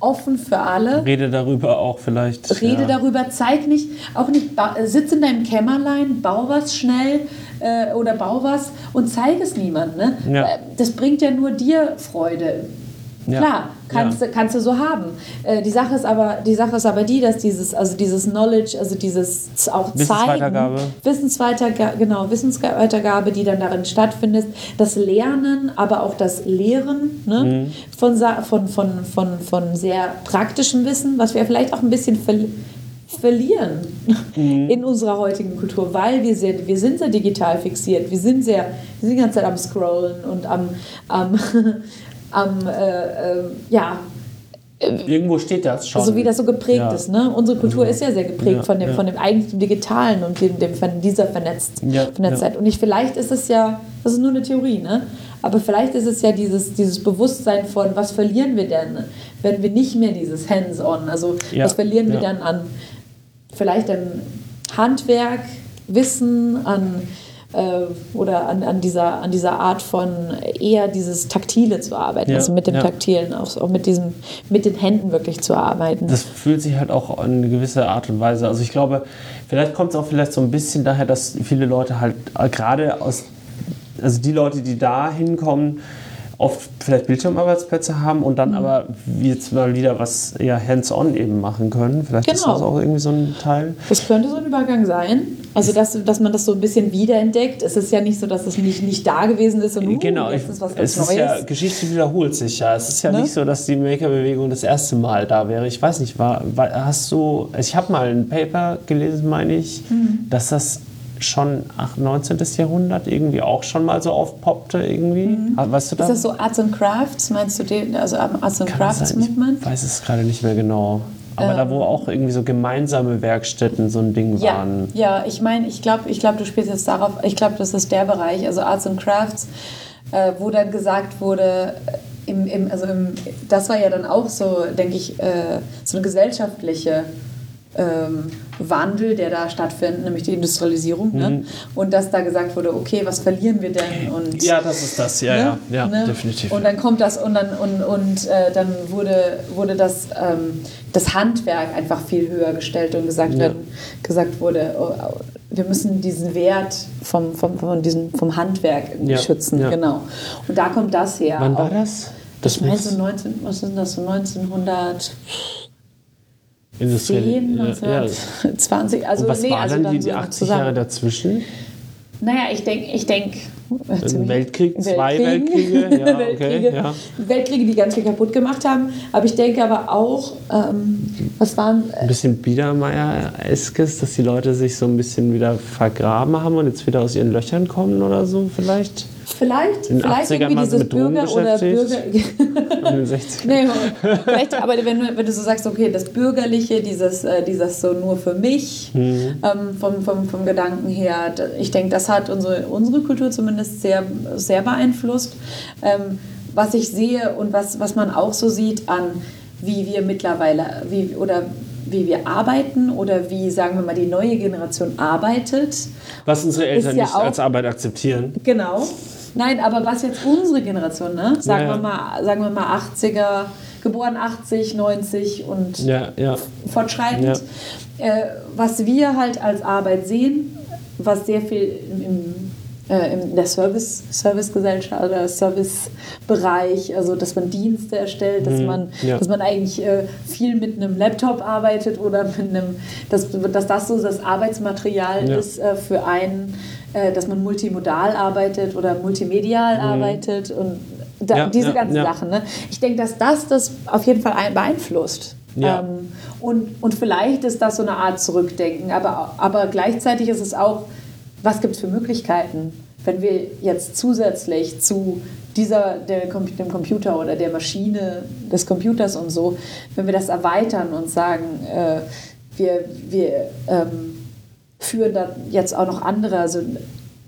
offen für alle. Rede darüber auch vielleicht. Rede ja. darüber, zeig nicht, auch nicht, sitz in deinem Kämmerlein, bau was schnell äh, oder bau was und zeig es niemand. Ne? Ja. Äh, Das bringt ja nur dir Freude. Ja. Klar, kannst, du kannst du so haben. Äh, die, Sache ist aber, die Sache ist aber die, dass dieses, also dieses Knowledge, also dieses auch Wissensweitergabe. Zeigen, Wissensweitergabe, genau, Wissensweitergabe, die dann darin stattfindet, das Lernen, aber auch das Lehren ne? Mhm. von, von, von, von, von sehr praktischem Wissen, was wir vielleicht auch ein bisschen verli verlieren Mhm. in unserer heutigen Kultur, weil wir sehr, wir sind sehr digital fixiert, wir sind sehr, wir sind die ganze Zeit am Scrollen und am, am, *laughs* am äh, äh, ja, Irgendwo steht das schon. so wie das so geprägt Ja. ist. Ne? Unsere Kultur ist ja sehr geprägt Ja, von, dem, ja. von dem eigentlich dem Digitalen und dem, dem, von dieser Vernetzt, Ja, Vernetztheit. ja. Und ich, vielleicht ist es ja, das ist nur eine Theorie, ne? aber vielleicht ist es ja dieses, dieses Bewusstsein von, was verlieren wir denn, wenn wir nicht mehr dieses Hands-on, also Ja, was verlieren wir ja. dann an vielleicht an Handwerk, Wissen, an äh, oder an, an, dieser, an dieser Art von eher dieses Taktile zu arbeiten, Ja, also mit dem ja. Taktilen, auch, auch mit, diesem, mit den Händen wirklich zu arbeiten. Das fühlt sich halt auch in eine gewisse Art und Weise. Also ich glaube, vielleicht kommt es auch vielleicht so ein bisschen daher, dass viele Leute halt äh, gerade aus, also die Leute, die da hinkommen, oft vielleicht Bildschirmarbeitsplätze haben und dann Mhm. aber jetzt mal wieder was eher hands-on eben machen können. Vielleicht ist Genau. das auch irgendwie so ein Teil. Das könnte so ein Übergang sein. Also, dass, dass man das so ein bisschen wiederentdeckt. Es ist ja nicht so, dass es nicht, nicht da gewesen ist und uh, Genau, jetzt ist was ganz es ist Neues. ja, Geschichte wiederholt sich ja. Es ist ja Ne? nicht so, dass die Maker-Bewegung das erste Mal da wäre. Ich weiß nicht, war, war hast du, ich habe mal ein Paper gelesen, meine ich, Mhm. dass das schon ach, 19. Jahrhundert irgendwie auch schon mal so aufpoppte irgendwie. Ah, Weißt du da? Mhm. ist das so Arts and Crafts? Meinst du den, also Arts and Kann Crafts Movement? Ich weiß es gerade nicht mehr genau. Aber da, wo auch irgendwie so gemeinsame Werkstätten so ein Ding Ja, waren. ja, ich meine, ich glaube, ich glaub, du spielst jetzt darauf, ich glaube, das ist der Bereich, also Arts and Crafts, äh, wo dann gesagt wurde, äh, im, im, also im, das war ja dann auch so, denke ich, äh, so eine gesellschaftliche ähm, Wandel, der da stattfindet, nämlich die Industrialisierung. Ne? Und dass da gesagt wurde, okay, was verlieren wir denn? Und, Ja, das ist das, ja, ne? ja, ja, Ne? definitiv. Und dann kommt das und dann, und, und, äh, dann wurde, wurde das, ähm, das Handwerk einfach viel höher gestellt und gesagt, Ja. werden, gesagt wurde, oh, oh, wir müssen diesen Wert vom, vom, von diesem, vom Handwerk Ja, schützen. ja. Genau. Und da kommt das her. Wann war Auch- das? Das Ich meine so 19, was ist denn das, so 1900 industriell- 10, ja, ja. *laughs* 1920, also Und was nee, waren also dann dann die, so die 80 zusammen. Jahre dazwischen? Naja, ich denke, ich denke. Ein Weltkrieg, zwei Weltkriege, *laughs* ja, okay, Weltkriege, ja. Weltkriege, die ganz viel kaputt gemacht haben. Aber ich denke aber auch, ähm, was waren. Ein bisschen Biedermeier-eskes, dass die Leute sich so ein bisschen wieder vergraben haben und jetzt wieder aus ihren Löchern kommen oder so vielleicht? Vielleicht, In vielleicht 80ern irgendwie dieses Bürger oder Bürger. beschäftigt. *laughs* In den 60 nee, vielleicht, aber wenn du, wenn du so sagst, okay, das Bürgerliche, dieses, äh, dieses so nur für mich, Mhm. ähm, vom, vom, vom Gedanken her, ich denke, das hat unsere, unsere Kultur zumindest sehr, sehr beeinflusst. Ähm, was ich sehe und was, was man auch so sieht an, wie wir mittlerweile, wie, oder wie wir arbeiten oder wie, sagen wir mal, die neue Generation arbeitet. Was unsere Eltern ja nicht auch- als Arbeit akzeptieren. Genau. Nein, aber was jetzt unsere Generation, ne? Sagen, Ja. Wir, mal, sagen wir mal 80er, geboren 80, 90 und Ja, ja. fortschreitend. Äh, was wir halt als Arbeit sehen, was sehr viel im, im äh, in der Service, Servicegesellschaft oder Servicebereich, also dass man Dienste erstellt, dass, mhm, man, ja. dass man eigentlich äh, viel mit einem Laptop arbeitet oder mit einem, dass, dass das so das Arbeitsmaterial ja. ist äh, für einen, äh, dass man multimodal arbeitet oder multimedial mhm. arbeitet und da, ja, diese ganzen Sachen. Ne? Ich denke, dass das das auf jeden Fall beeinflusst. Ja. Ähm, und, und vielleicht ist das so eine Art Zurückdenken, aber, aber gleichzeitig ist es auch was gibt es für Möglichkeiten, wenn wir jetzt zusätzlich zu dieser, der, dem Computer oder der Maschine des Computers und so, wenn wir das erweitern und sagen, äh, wir, wir ähm, führen dann jetzt auch noch andere, also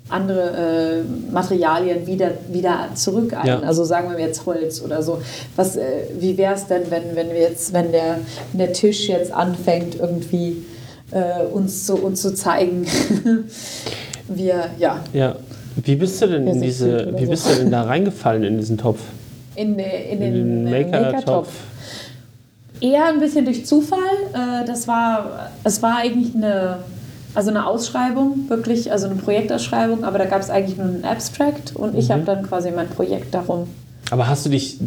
andere äh, Materialien wieder, wieder zurück ein. Ja. Also sagen wir jetzt Holz oder so. Was, äh, wie wäre es denn, wenn, wenn wir jetzt, wenn der, wenn der Tisch jetzt anfängt, irgendwie äh, uns, zu, uns zu zeigen, *laughs* wir, ja. Ja. Wie bist du denn in diese, wie bist du denn da reingefallen in diesen Topf? In, in, in den, den Maker-Topf? Maker Eher ein bisschen durch Zufall. Äh, das war, es war eigentlich eine, also eine Ausschreibung, wirklich, also eine Projektausschreibung, aber da gab es eigentlich nur einen Abstract und mhm. ich habe dann quasi mein Projekt darum aber hast du dich,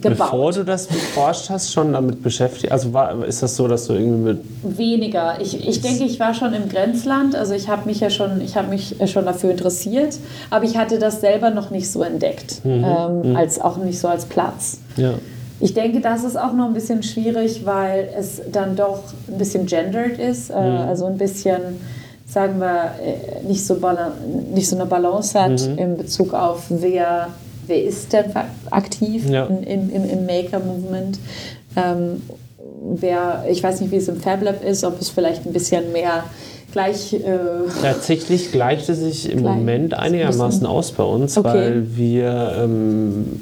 gebaut. bevor du das beforscht hast, schon damit beschäftigt? Also war, ist das so, dass du irgendwie mit... Weniger. Ich, ich denke, ich war schon im Grenzland. Also ich habe mich ja schon, ich habe mich schon dafür interessiert. Aber ich hatte das selber noch nicht so entdeckt. Mhm. Ähm, mhm. Als, auch nicht so als Platz. Ja. Ich denke, das ist auch noch ein bisschen schwierig, weil es dann doch ein bisschen gendered ist. Äh, mhm. Also ein bisschen sagen wir, äh, nicht so, nicht so eine Balance hat mhm. in Bezug auf wer wer ist denn aktiv ja. in, im, im Maker-Movement. Ähm, wer, ich weiß nicht, wie es im Fab Lab ist, ob es vielleicht ein bisschen mehr gleich. Äh Tatsächlich gleicht es sich im Moment einigermaßen aus bei uns, okay. weil wir. Ähm,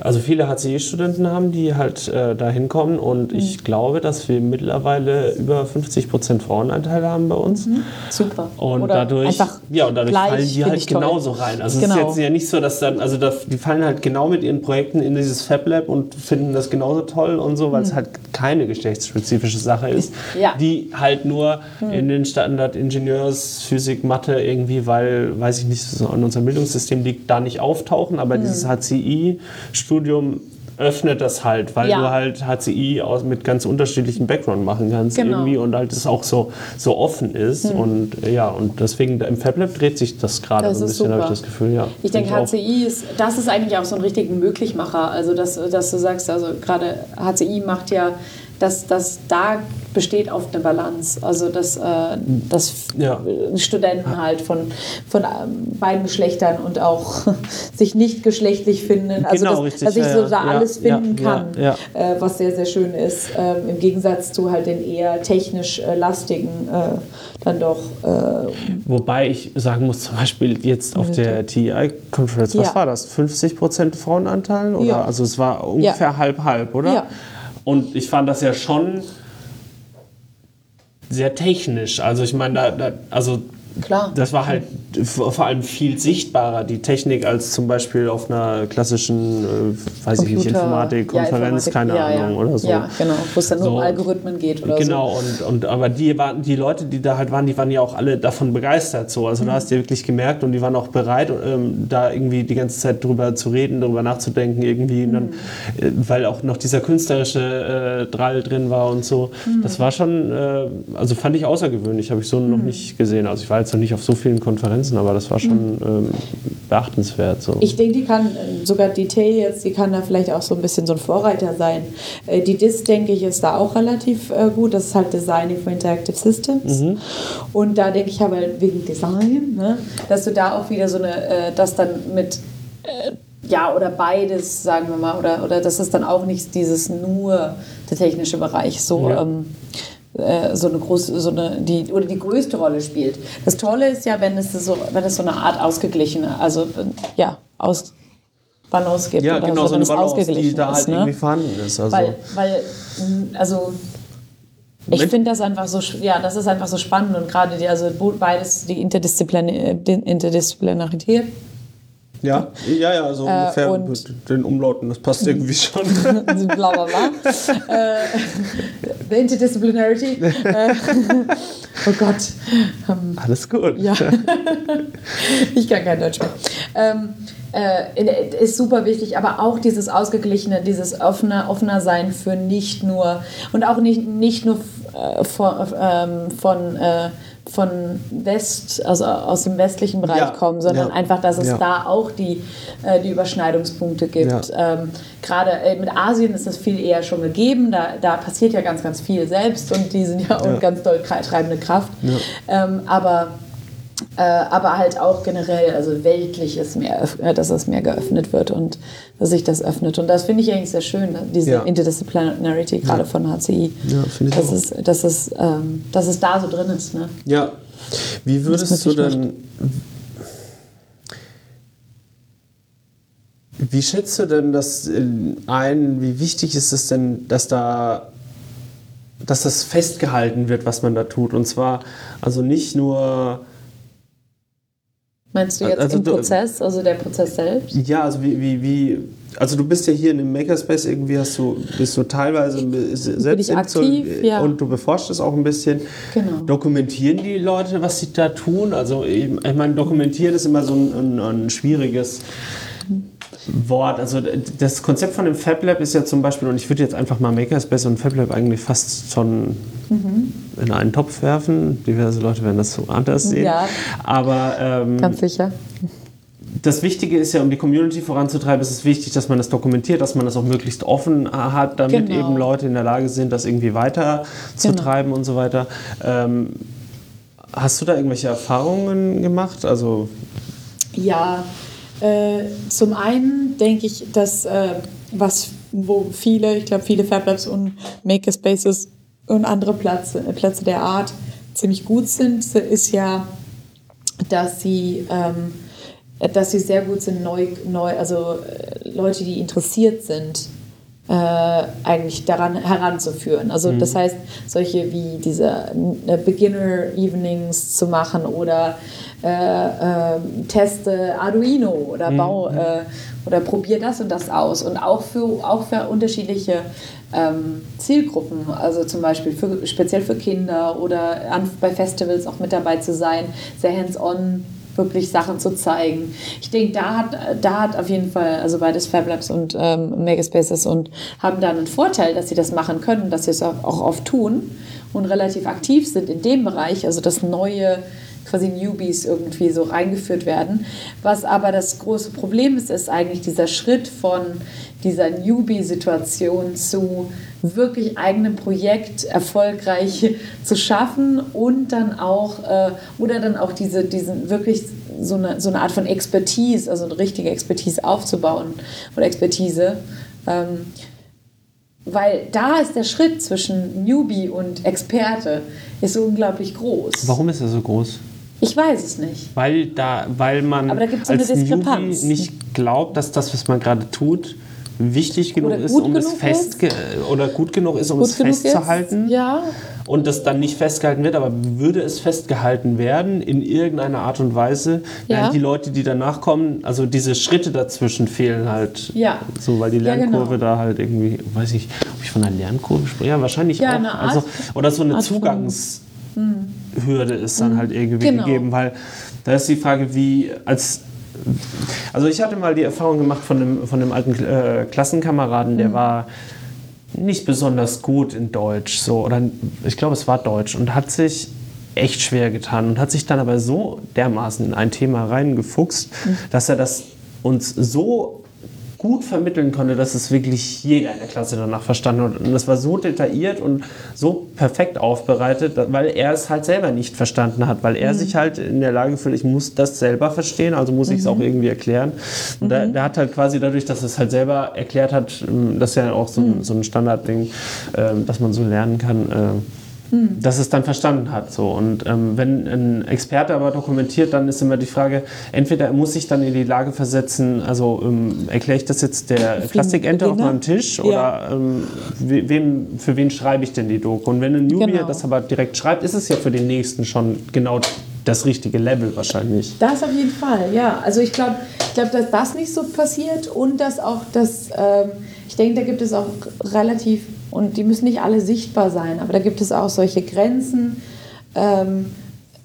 also viele HCE-Studenten haben, die halt äh, da hinkommen und mhm. ich glaube, dass wir mittlerweile über 50 Prozent Frauenanteil haben bei uns. Mhm. Super. Und Oder dadurch, ja, und dadurch fallen die halt genauso rein. Also genau. es ist genau. jetzt ja nicht so, dass dann, also da, die fallen halt genau mit ihren Projekten in dieses Fab Lab und finden das genauso toll und so, weil mhm. es halt keine geschlechtsspezifische Sache ist, ja. die halt nur mhm. in den Standard Ingenieurs, Physik, Mathe irgendwie, weil, weiß ich nicht, so an unserem Bildungssystem liegt, da nicht auftauchen, aber mhm. dieses HCI Studium öffnet das halt, weil ja. du halt HCI aus, mit ganz unterschiedlichen Background machen kannst genau. irgendwie und halt es auch so, so offen ist hm. und ja und deswegen im FabLab dreht sich das gerade so ein bisschen, habe ich das Gefühl, ja. Ich denke HCI ist, das ist eigentlich auch so ein richtiger Möglichmacher, also dass, dass du sagst, also gerade HCI macht ja dass, dass da besteht oft eine Balance. Also dass, äh, dass ja. Studenten halt von, von ähm, beiden Geschlechtern und auch *laughs* sich nicht geschlechtlich finden. Also genau, dass, richtig, dass ich so da ja, alles finden kann, äh, was sehr, sehr schön ist. Ähm, Im Gegensatz zu halt den eher technisch äh, lastigen äh, dann doch. Äh, Wobei ich sagen muss, zum Beispiel jetzt auf der TI-Conference, was war das? 50% Frauenanteil? Oder? Also es war ungefähr halb-halb, oder? Ja. Und ich fand das ja schon sehr technisch. Also ich meine, da, da, also Klar. Das war halt vor allem viel sichtbarer, die Technik, als zum Beispiel auf einer klassischen, äh, weiß Computer, ich nicht, Informatik, Konferenz, ja, keine ja, Ahnung ja. oder so. Ja, genau, wo es dann so. um Algorithmen geht oder genau, so. Genau, und, und aber die, waren, die Leute, die da halt waren, die waren ja auch alle davon begeistert. So. Also mhm. da hast du ja wirklich gemerkt und die waren auch bereit, ähm, da irgendwie die ganze Zeit drüber zu reden, darüber nachzudenken, irgendwie, mhm. dann, äh, weil auch noch dieser künstlerische äh, Drall drin war und so. Mhm. Das war schon, äh, also fand ich außergewöhnlich, habe ich so noch mhm. nicht gesehen. Also ich war jetzt noch nicht auf so vielen Konferenzen, aber das war schon mhm. ähm, beachtenswert. So. Ich denke, die kann, sogar die T jetzt, die kann da vielleicht auch so ein bisschen so ein Vorreiter sein. Äh, die DIS, denke ich, ist da auch relativ äh, gut. Das ist halt Designing for Interactive Systems. Mhm. Und da denke ich aber wegen Design, ne, dass du da auch wieder so eine, äh, das dann mit ja, oder beides, sagen wir mal, oder, oder das ist dann auch nicht dieses nur der technische Bereich. So, ja. ähm, äh, so eine große, so eine, die, oder die größte Rolle spielt. Das Tolle ist ja, wenn es so, wenn es so eine Art ausgeglichene, also ja, aus Balance gibt. Ja, genau, so, so eine Balance, die da halt ist, ne? irgendwie vorhanden ist. Also. Weil, weil, also ich finde das einfach so, ja, das ist einfach so spannend und gerade die, also beides, die Interdisziplinär, Interdisziplinarität Ja, ja, ja, so ungefähr äh, mit den Umlauten, das passt irgendwie schon. bla bla bla. äh, the Interdisciplinarity. *laughs* Äh, oh Gott. Um, Alles gut. Ja. *laughs* ich kann kein Deutsch mehr. Ähm, äh, ist super wichtig, aber auch dieses ausgeglichene, dieses offene, offener Sein für nicht nur und auch nicht, nicht nur äh, von, ähm, von äh, von West, also aus dem westlichen Bereich ja, kommen, sondern ja, einfach, dass es ja. da auch die, äh, die Überschneidungspunkte gibt. Ähm, Gerade äh, mit Asien ist das viel eher schon gegeben, da, da passiert ja ganz, ganz viel selbst und die sind ja auch ganz doll treibende Kraft. Ähm, aber äh, aber halt auch generell, also weltlich ist mehr, äh, dass es mehr geöffnet wird und dass sich das öffnet. Und das finde ich eigentlich sehr schön, ne, diese ja. Interdisciplinarity gerade ja. von HCI. Ja, finde ich dass auch. Es, dass, es, ähm, dass es da so drin ist. Ne? Ja. Wie würdest du denn. Wie schätzt du denn das ein? Wie wichtig ist es denn, dass da dass das festgehalten wird, was man da tut? Und zwar also nicht nur Meinst du jetzt also im Prozess, also der Prozess selbst? Ja, also wie, wie, wie, also du bist ja hier in dem Makerspace irgendwie, hast du, bist du teilweise selbst aktiv, ja. und du beforschst es auch ein bisschen. Genau. Dokumentieren die Leute, was sie da tun? Also ich meine, dokumentieren ist immer so ein, ein, ein schwieriges Wort. Also das Konzept von dem Fab Lab ist ja zum Beispiel, und ich würde jetzt einfach mal Makerspace und Fab Lab eigentlich fast schon mhm. in einen Topf werfen. Diverse Leute werden das so anders sehen. Ja, Aber ähm, ganz sicher. Das Wichtige ist ja, um die Community voranzutreiben, ist es wichtig, dass man das dokumentiert, dass man das auch möglichst offen hat, damit genau. eben Leute in der Lage sind, das irgendwie weiterzutreiben genau. und so weiter. Ähm, hast du da irgendwelche Erfahrungen gemacht? Also ja, äh, zum einen denke ich, dass äh, was, wo viele, ich glaube viele Fab Labs und Makerspaces und andere Plätze, Plätze der Art ziemlich gut sind, ist ja, dass sie, ähm, dass sie sehr gut sind, neu, neu, also äh, Leute, die interessiert sind, eigentlich daran heranzuführen. Also mhm. das heißt, solche wie diese äh, Beginner Evenings zu machen oder äh, äh, teste Arduino oder mhm. bau äh, oder probier das und das aus. Und auch für, auch für unterschiedliche ähm, Zielgruppen, also zum Beispiel für, speziell für Kinder oder an, bei Festivals auch mit dabei zu sein, sehr hands-on wirklich Sachen zu zeigen. Ich denke, da hat, da hat auf jeden Fall, also beides Fab Labs und ähm, Makerspaces und haben da einen Vorteil, dass sie das machen können, dass sie es auch, auch oft tun und relativ aktiv sind in dem Bereich, also das neue quasi Newbies irgendwie so reingeführt werden. Was aber das große Problem ist, ist eigentlich dieser Schritt von dieser Newbie-Situation zu wirklich eigenem Projekt erfolgreich zu schaffen und dann auch äh, oder dann auch diese diesen wirklich so eine, so eine Art von Expertise, also eine richtige Expertise aufzubauen oder Expertise. Ähm, weil da ist der Schritt zwischen Newbie und Experte ist so unglaublich groß. Warum ist er so groß? Ich weiß es nicht. Weil, da, weil man da als Newbie nicht glaubt, dass das, was man gerade tut, wichtig genug ist, um es fest oder gut genug ist, um gut es festzuhalten. Ist, ja. Und das dann nicht festgehalten wird, aber würde es festgehalten werden in irgendeiner Art und Weise, ja. die Leute, die danach kommen, also diese Schritte dazwischen fehlen halt. Ja. So, weil die Lernkurve ja, genau. da halt irgendwie, weiß ich, ob ich von einer Lernkurve spreche, ja wahrscheinlich ja, auch. Also, oder so eine Zugangs Hürde ist dann halt irgendwie genau. gegeben, weil da ist die Frage, wie als also ich hatte mal die Erfahrung gemacht von einem, von einem alten äh, Klassenkameraden, der mhm. war nicht besonders gut in Deutsch, so oder ich glaube es war Deutsch und hat sich echt schwer getan und hat sich dann aber so dermaßen in ein Thema reingefuchst, mhm. dass er das uns so gut vermitteln konnte, dass es wirklich jeder in der Klasse danach verstanden hat. Und das war so detailliert und so perfekt aufbereitet, weil er es halt selber nicht verstanden hat, weil er mhm. sich halt in der Lage fühlt, ich muss das selber verstehen, also muss ich es auch mhm. irgendwie erklären. Und mhm. der, hat halt quasi dadurch, dass er es halt selber erklärt hat, das ist ja auch so ein, mhm. so ein Standardding, äh, dass man so lernen kann. Hm. dass es dann verstanden hat. So. Und ähm, wenn ein Experte aber dokumentiert, dann ist immer die Frage, entweder muss sich dann in die Lage versetzen, also ähm, erkläre ich das jetzt der Plastikente auf meinem Tisch ja. oder ähm, wem, für wen schreibe ich denn die Doku? Und wenn ein Newbie genau. das aber direkt schreibt, ist es ja für den Nächsten schon genau das richtige Level wahrscheinlich. Das auf jeden Fall, ja. Also ich glaube, ich glaube, dass das nicht so passiert und dass auch das, ähm, ich denke, da gibt es auch relativ, und die müssen nicht alle sichtbar sein, aber da gibt es auch solche Grenzen, ähm,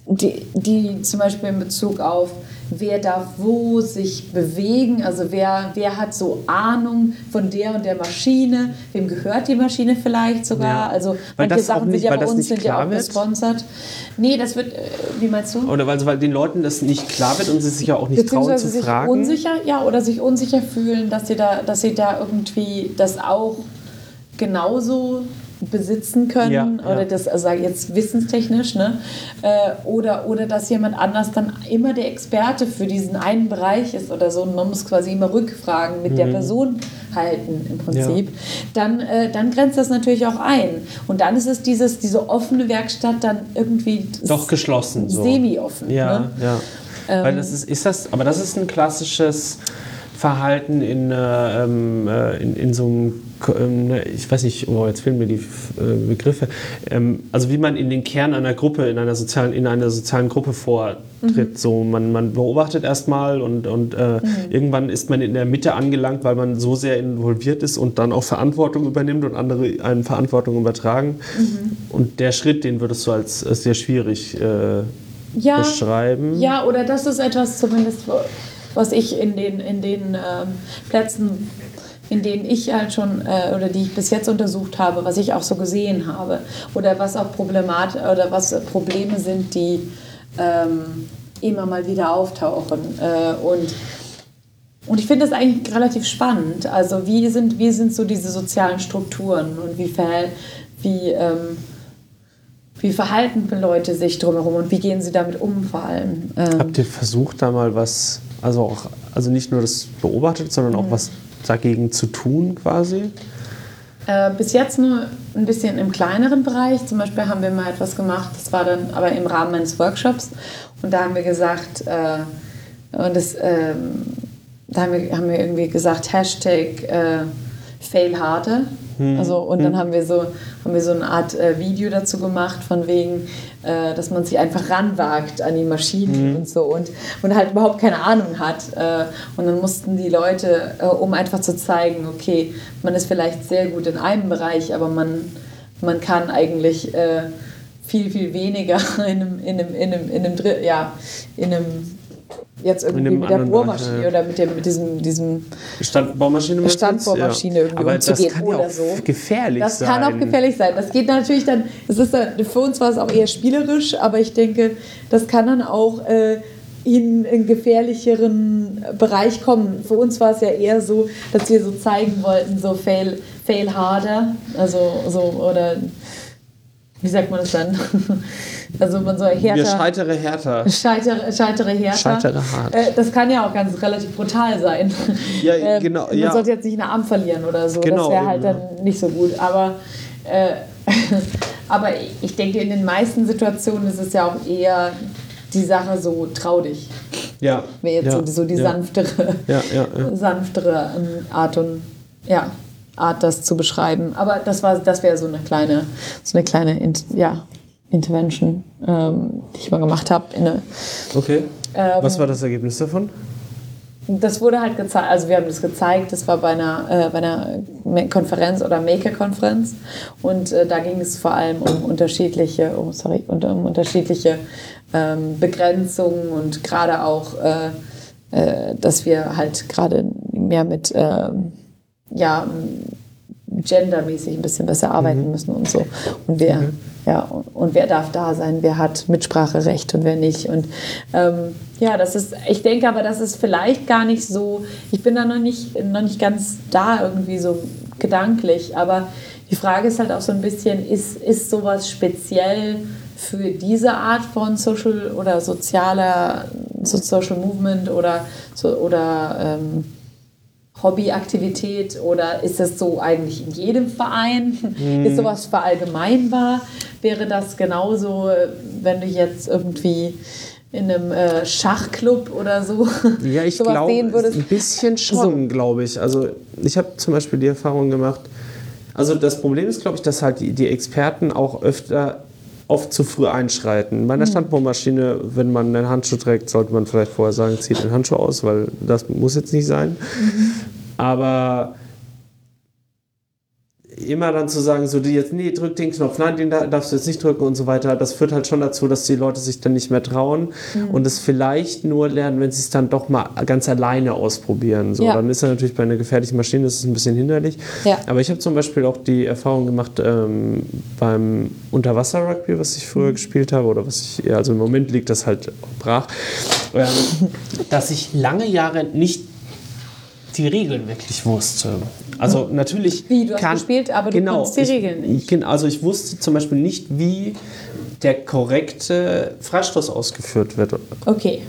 die, die zum Beispiel in Bezug auf wer darf wo sich bewegen, also wer, wer hat so Ahnung von der und der Maschine, wem gehört die Maschine vielleicht sogar, ja. also weil manche Sachen nicht, sind ja bei uns sind ja auch wird? gesponsert. Nee, das wird, äh, wie meinst du? Oder weil, weil den Leuten das nicht klar wird und sie sich ja auch nicht trauen zu sich fragen. unsicher, ja, oder sich unsicher fühlen, dass sie da, dass sie da irgendwie das auch genauso besitzen können ja, oder ja. das also jetzt wissenstechnisch ne äh, oder oder dass jemand anders dann immer der Experte für diesen einen Bereich ist oder so und man muss quasi immer Rückfragen mit mhm. der Person halten im Prinzip ja. dann äh, dann grenzt das natürlich auch ein und dann ist es dieses diese offene Werkstatt dann irgendwie doch geschlossen so. semi offen ja ne? ja ähm, weil das ist ist das aber das ist ein klassisches Verhalten in, äh, ähm, äh, in, in so einem ich weiß nicht, oh, jetzt fehlen mir die äh, Begriffe. Ähm, also wie man in den Kern einer Gruppe, in einer sozialen, in einer sozialen Gruppe vortritt. Mhm. So, man, man beobachtet erstmal und, und äh, mhm. irgendwann ist man in der Mitte angelangt, weil man so sehr involviert ist und dann auch Verantwortung übernimmt und andere eine Verantwortung übertragen. Mhm. Und der Schritt, den würdest du als, als sehr schwierig äh, ja, beschreiben. Ja, oder das ist etwas zumindest, was ich in den, in den ähm, Plätzen in denen ich halt schon äh, oder die ich bis jetzt untersucht habe, was ich auch so gesehen habe oder was auch Problemat oder was Probleme sind, die ähm, immer mal wieder auftauchen äh, und und ich finde das eigentlich relativ spannend. Also wie sind, wie sind so diese sozialen Strukturen und wie, verhält, wie, ähm, wie verhalten Leute sich drumherum und wie gehen sie damit um vor allem? Ähm, Habt ihr versucht, da mal was, also auch, also nicht nur das beobachtet, sondern auch mhm. was dagegen zu tun quasi? Äh, bis jetzt nur ein bisschen im kleineren Bereich. Zum Beispiel haben wir mal etwas gemacht, das war dann aber im Rahmen eines Workshops. Und da haben wir gesagt, äh, und das, äh, da haben wir, haben wir irgendwie gesagt, Hashtag äh, Fail harder. Hm. Also, und dann hm. haben wir so, haben wir so eine Art äh, Video dazu gemacht, von wegen, äh, dass man sich einfach ranwagt an die Maschinen mhm. und so und, und halt überhaupt keine Ahnung hat. Äh, und dann mussten die Leute, äh, um einfach zu zeigen, okay, man ist vielleicht sehr gut in einem Bereich, aber man, man kann eigentlich äh, viel, viel weniger *laughs* in einem, in einem, in einem, in einem, ja, in einem jetzt irgendwie mit der Bohrmaschine ja. oder mit, dem, mit diesem, diesem Standbohrmaschine, Standbohrmaschine ja. irgendwie Aber umzugehen das kann oder ja auch so. gefährlich das sein. Das kann auch gefährlich sein. Das geht natürlich dann, das ist dann, für uns war es auch eher spielerisch, aber ich denke, das kann dann auch äh, in einen gefährlicheren Bereich kommen. Für uns war es ja eher so, dass wir so zeigen wollten, so fail, fail harder, also so oder wie sagt man das dann? *laughs* Also man soll härter. Wir scheitere härter. Scheitere, scheitere härter. Scheitere hart. Äh, das kann ja auch ganz relativ brutal sein. Ja, *laughs* äh, genau. Man ja. sollte jetzt nicht einen Arm verlieren oder so. Genau, das wäre halt dann nicht so gut. Aber, äh, *laughs* aber ich denke, in den meisten Situationen ist es ja auch eher die Sache so trau dich. Ja. Wäre jetzt ja, so, so die sanftere, sanftere ähm, Art und ja. Art, das zu beschreiben. Aber das war, das wäre so eine kleine, so eine kleine, ja, Intervention, ähm, die ich mal gemacht habe. Okay. Ähm, Was war das Ergebnis davon? Das wurde halt gezeigt, also wir haben das gezeigt, das war bei einer, äh, bei einer Konferenz oder Maker-Konferenz und äh, da ging es vor allem um unterschiedliche, oh, sorry, um, um unterschiedliche ähm, Begrenzungen und gerade auch, äh, äh dass wir halt gerade mehr mit ähm, ja, gendermäßig ein bisschen besser arbeiten mhm. müssen und so. Und wer, mhm. ja, und wer darf da sein, wer hat Mitspracherecht und wer nicht. Und ähm, ja, das ist, ich denke aber, das ist vielleicht gar nicht so, ich bin da noch nicht, noch nicht ganz da irgendwie so gedanklich, aber die Frage ist halt auch so ein bisschen, ist, ist sowas speziell für diese Art von Social oder sozialer Social Movement oder, so, oder ähm, Hobbyaktivität oder ist das so eigentlich in jedem Verein? Mhm. Ist sowas verallgemeinbar? Wäre das genauso, wenn du jetzt irgendwie in einem äh, Schachclub oder so *laughs* ja, ich glaube, ein bisschen schon, so. glaube ich. Also ich habe zum Beispiel die Erfahrung gemacht, also das Problem ist, glaube ich, dass halt die, die Experten auch öfter oft zu früh einschreiten. Bei einer mhm. Standbohrmaschine, wenn man einen Handschuh trägt, sollte man vielleicht vorher sagen, zieht den Handschuh aus, weil das muss jetzt nicht sein. Mhm. Aber immer dann zu sagen, so die jetzt, nee, drück den Knopf, nein, den darfst du jetzt nicht drücken und so weiter, das führt halt schon dazu, dass die Leute sich dann nicht mehr trauen mhm. und es vielleicht nur lernen, wenn sie es dann doch mal ganz alleine ausprobieren. So, ja. dann ist er natürlich bei einer gefährlichen Maschine, das ist ein bisschen hinderlich. Ja. Aber ich habe zum Beispiel auch die Erfahrung gemacht ähm, beim Unterwasser-Rugby, was ich früher mhm. gespielt habe oder was ich, also im Moment liegt das halt brach, ähm, *laughs* dass ich lange Jahre nicht die Regeln wirklich wusste. Also natürlich. Wie, du hast kann, gespielt, aber du genau, konntest die ich, Regeln nicht. Also ich wusste zum Beispiel nicht, wie der korrekte Freistoß ausgeführt wird. Okay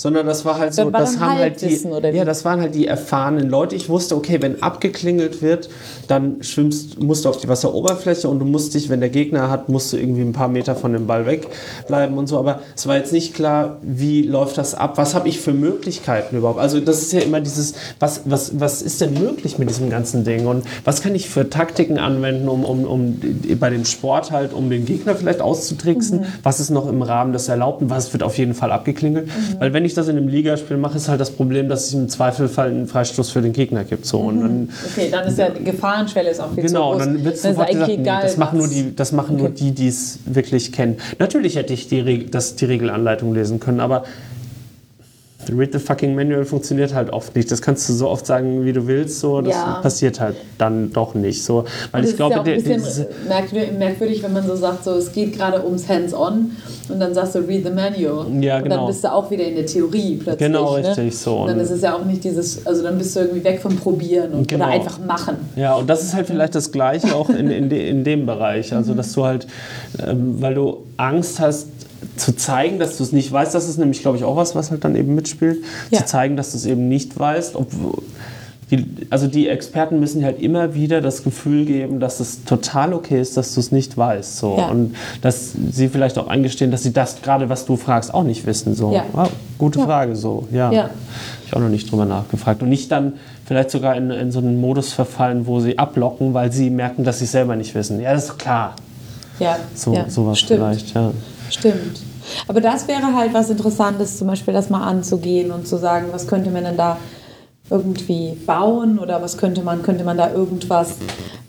sondern das war halt so, das haben halt die, ja, das waren halt die erfahrenen Leute. Ich wusste, okay, wenn abgeklingelt wird, dann schwimmst, musst du auf die Wasseroberfläche und du musst dich, wenn der Gegner hat, musst du irgendwie ein paar Meter von dem Ball wegbleiben und so. Aber es war jetzt nicht klar, wie läuft das ab? Was habe ich für Möglichkeiten überhaupt? Also das ist ja immer dieses, was, was, was ist denn möglich mit diesem ganzen Ding und was kann ich für Taktiken anwenden, um, um, um bei dem Sport halt, um den Gegner vielleicht auszutricksen? Mhm. Was ist noch im Rahmen des Erlaubten? Was wird auf jeden Fall abgeklingelt? Mhm. Weil wenn ich ich das in einem Ligaspiel mache, ist halt das Problem, dass es im Zweifelfall einen Freistoß für den Gegner gibt. So. Und dann, okay, dann ist ja die Gefahrenschwelle ist auch viel genau, zu groß. Genau, dann wird sofort gesagt, nee, das machen nur die, das machen okay. nur die, die es wirklich kennen. Natürlich hätte ich die, das, die Regelanleitung lesen können, aber Read the fucking Manual funktioniert halt oft nicht. Das kannst du so oft sagen, wie du willst, so das ja. passiert halt dann doch nicht. So, weil ich glaube, ist ja auch ein bisschen merkwürdig, wenn man so sagt, so es geht gerade ums Hands-on und dann sagst du Read the Manual. Ja, genau. Und dann genau. bist du auch wieder in der Theorie plötzlich. Genau, ne? richtig so. Und dann ist es ja auch nicht dieses, also dann bist du irgendwie weg vom Probieren und, genau. oder einfach machen. Ja, und das ist halt vielleicht das Gleiche auch in, in, de, in dem Bereich. Also, dass du halt, ähm, weil du Angst hast, zu zeigen, dass du es nicht weißt, das ist nämlich, glaube ich, auch was, was halt dann eben mitspielt, ja. zu zeigen, dass du es eben nicht weißt. Obwohl, die, also die Experten müssen halt immer wieder das Gefühl geben, dass es total okay ist, dass du es nicht weißt. So. Ja. Und dass sie vielleicht auch eingestehen, dass sie das gerade, was du fragst, auch nicht wissen. So. Ja. Oh, gute Frage, so. Ja. ja. Habe ich auch noch nicht drüber nachgefragt. Und nicht dann vielleicht sogar in, in so einen Modus verfallen, wo sie ablocken, weil sie merken, dass sie es selber nicht wissen. Ja, das ist klar. Ja, so, ja. sowas Stimmt. vielleicht, ja. Stimmt. Aber das wäre halt was Interessantes, zum Beispiel das mal anzugehen und zu sagen, was könnte man denn da irgendwie bauen oder was könnte man, könnte man da irgendwas,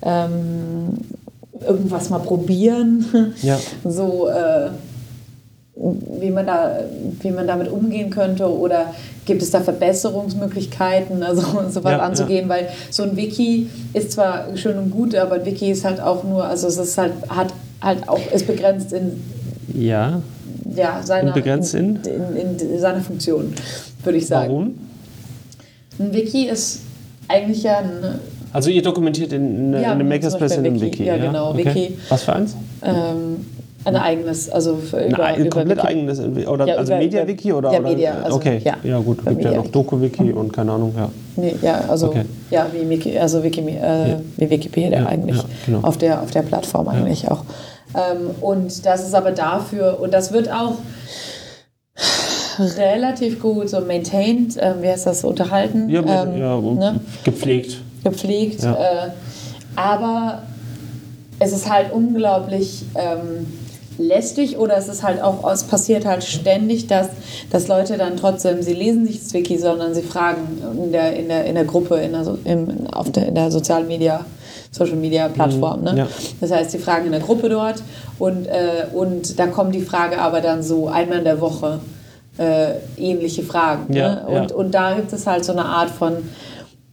ähm, irgendwas mal probieren. *laughs* Ja. So, äh, wie man, da, wie man damit umgehen könnte oder gibt es da Verbesserungsmöglichkeiten, also *laughs* sowas ja, anzugehen, ja. weil so ein Wiki ist zwar schön und gut, aber ein Wiki ist halt auch nur, also es ist halt, hat halt auch, ist begrenzt in ja. Ja, seiner, begrenzt in? In, in, in seiner Funktion, würde ich sagen. Warum? Ein Wiki ist eigentlich ja ein. Also ihr dokumentiert in, in, ja, in einem Makerspace in einem Wiki. Ja, genau, okay. Wiki. Was für eins? Ähm, ein eigenes, also für über, ein, über komplett Wiki. eigenes, oder ja, also Media-Wiki oder? Ja, Media. Also, okay, ja, ja gut, gibt ja noch Doku-Wiki und keine Ahnung, ja. Nee, ja, also okay. ja, wie, Wiki, also Wiki, äh, wie Wikipedia eigentlich genau. auf, der, auf der Plattform eigentlich auch. Ähm, und das ist aber dafür, und das wird auch relativ gut so maintained, ähm, wie heißt das, unterhalten. Ja, ähm, ja ne? gepflegt. Gepflegt. Ja. Äh, aber es ist halt unglaublich ähm, lästig oder es ist halt auch, es passiert halt ständig, dass, dass Leute dann trotzdem, sie lesen nicht Wiki, sondern sie fragen in der, in der, in der Gruppe, in der, im, auf der, in der Social Media Social Media Plattform. Ne? Ja. Das heißt, die fragen in der Gruppe dort und, äh, und da kommt die Frage aber dann so einmal in der Woche äh, ähnliche Fragen. Ja, ne? und, ja. und da gibt es halt so eine Art von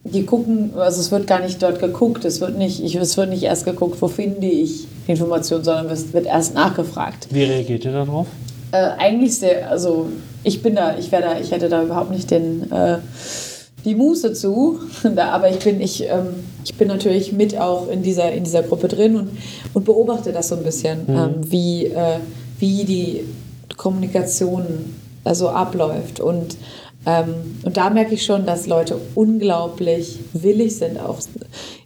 die gucken, also es wird gar nicht dort geguckt, es wird nicht, ich, es wird nicht erst geguckt, wo finde ich Informationen, sondern es wird erst nachgefragt. Wie reagiert ihr darauf? Äh, eigentlich sehr, also ich bin da, ich wäre da, ich hätte da überhaupt nicht den äh, die Muße zu. *laughs* aber ich bin, ich, ähm, ich bin natürlich mit auch in dieser, in dieser Gruppe drin und, und beobachte das so ein bisschen, mhm. ähm, wie, äh, wie die Kommunikation also abläuft. Und, ähm, und da merke ich schon, dass Leute unglaublich willig sind, auch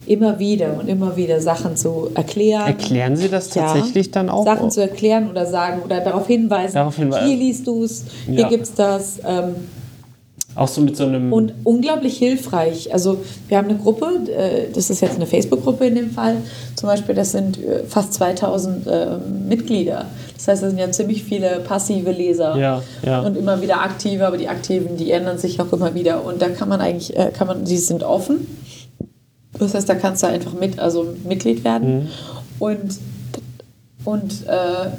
immer wieder und immer wieder Sachen zu erklären. Erklären Sie das tatsächlich ja, dann auch? Sachen zu erklären oder sagen oder darauf hinweisen, darauf hinweisen. hier liest du es, hier ja. gibt es das. Ähm, Auch so mit so einem. Und unglaublich hilfreich. Also, wir haben eine Gruppe, äh, das ist jetzt eine Facebook-Gruppe in dem Fall, zum Beispiel, das sind äh, fast 2000 äh, Mitglieder. Das heißt, das sind ja ziemlich viele passive Leser ja, ja. und immer wieder aktive, aber die Aktiven, die ändern sich auch immer wieder. Und da kann man eigentlich, äh, kann man, die sind offen. Das heißt, da kannst du einfach mit, also Mitglied werden. Mhm. Und, und äh,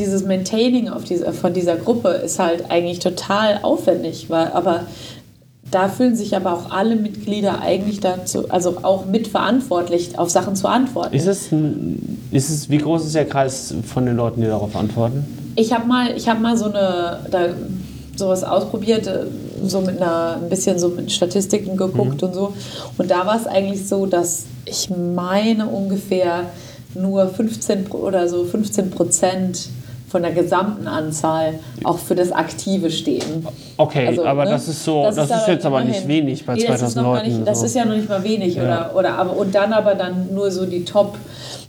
dieses Maintaining auf diese, von dieser Gruppe ist halt eigentlich total aufwendig, weil, aber da fühlen sich aber auch alle Mitglieder eigentlich dazu, also auch mitverantwortlich, auf Sachen zu antworten. Ist es, ist es, wie groß ist der Kreis von den Leuten, die darauf antworten? Ich habe mal, hab mal so eine, da, sowas ausprobiert, äh, so mit einer, ein bisschen so mit Statistiken geguckt mhm. und so. Und da war es eigentlich so, dass ich meine ungefähr nur 15 oder so 15 Prozent von der gesamten Anzahl auch für das Aktive stehen. Okay, also, aber ne? das ist so, das, das ist, ist jetzt aber nicht wenig bei nee, 2000 Leuten. Nicht, das so. ist ja noch nicht mal wenig ja. oder, oder aber und dann aber dann nur so die Top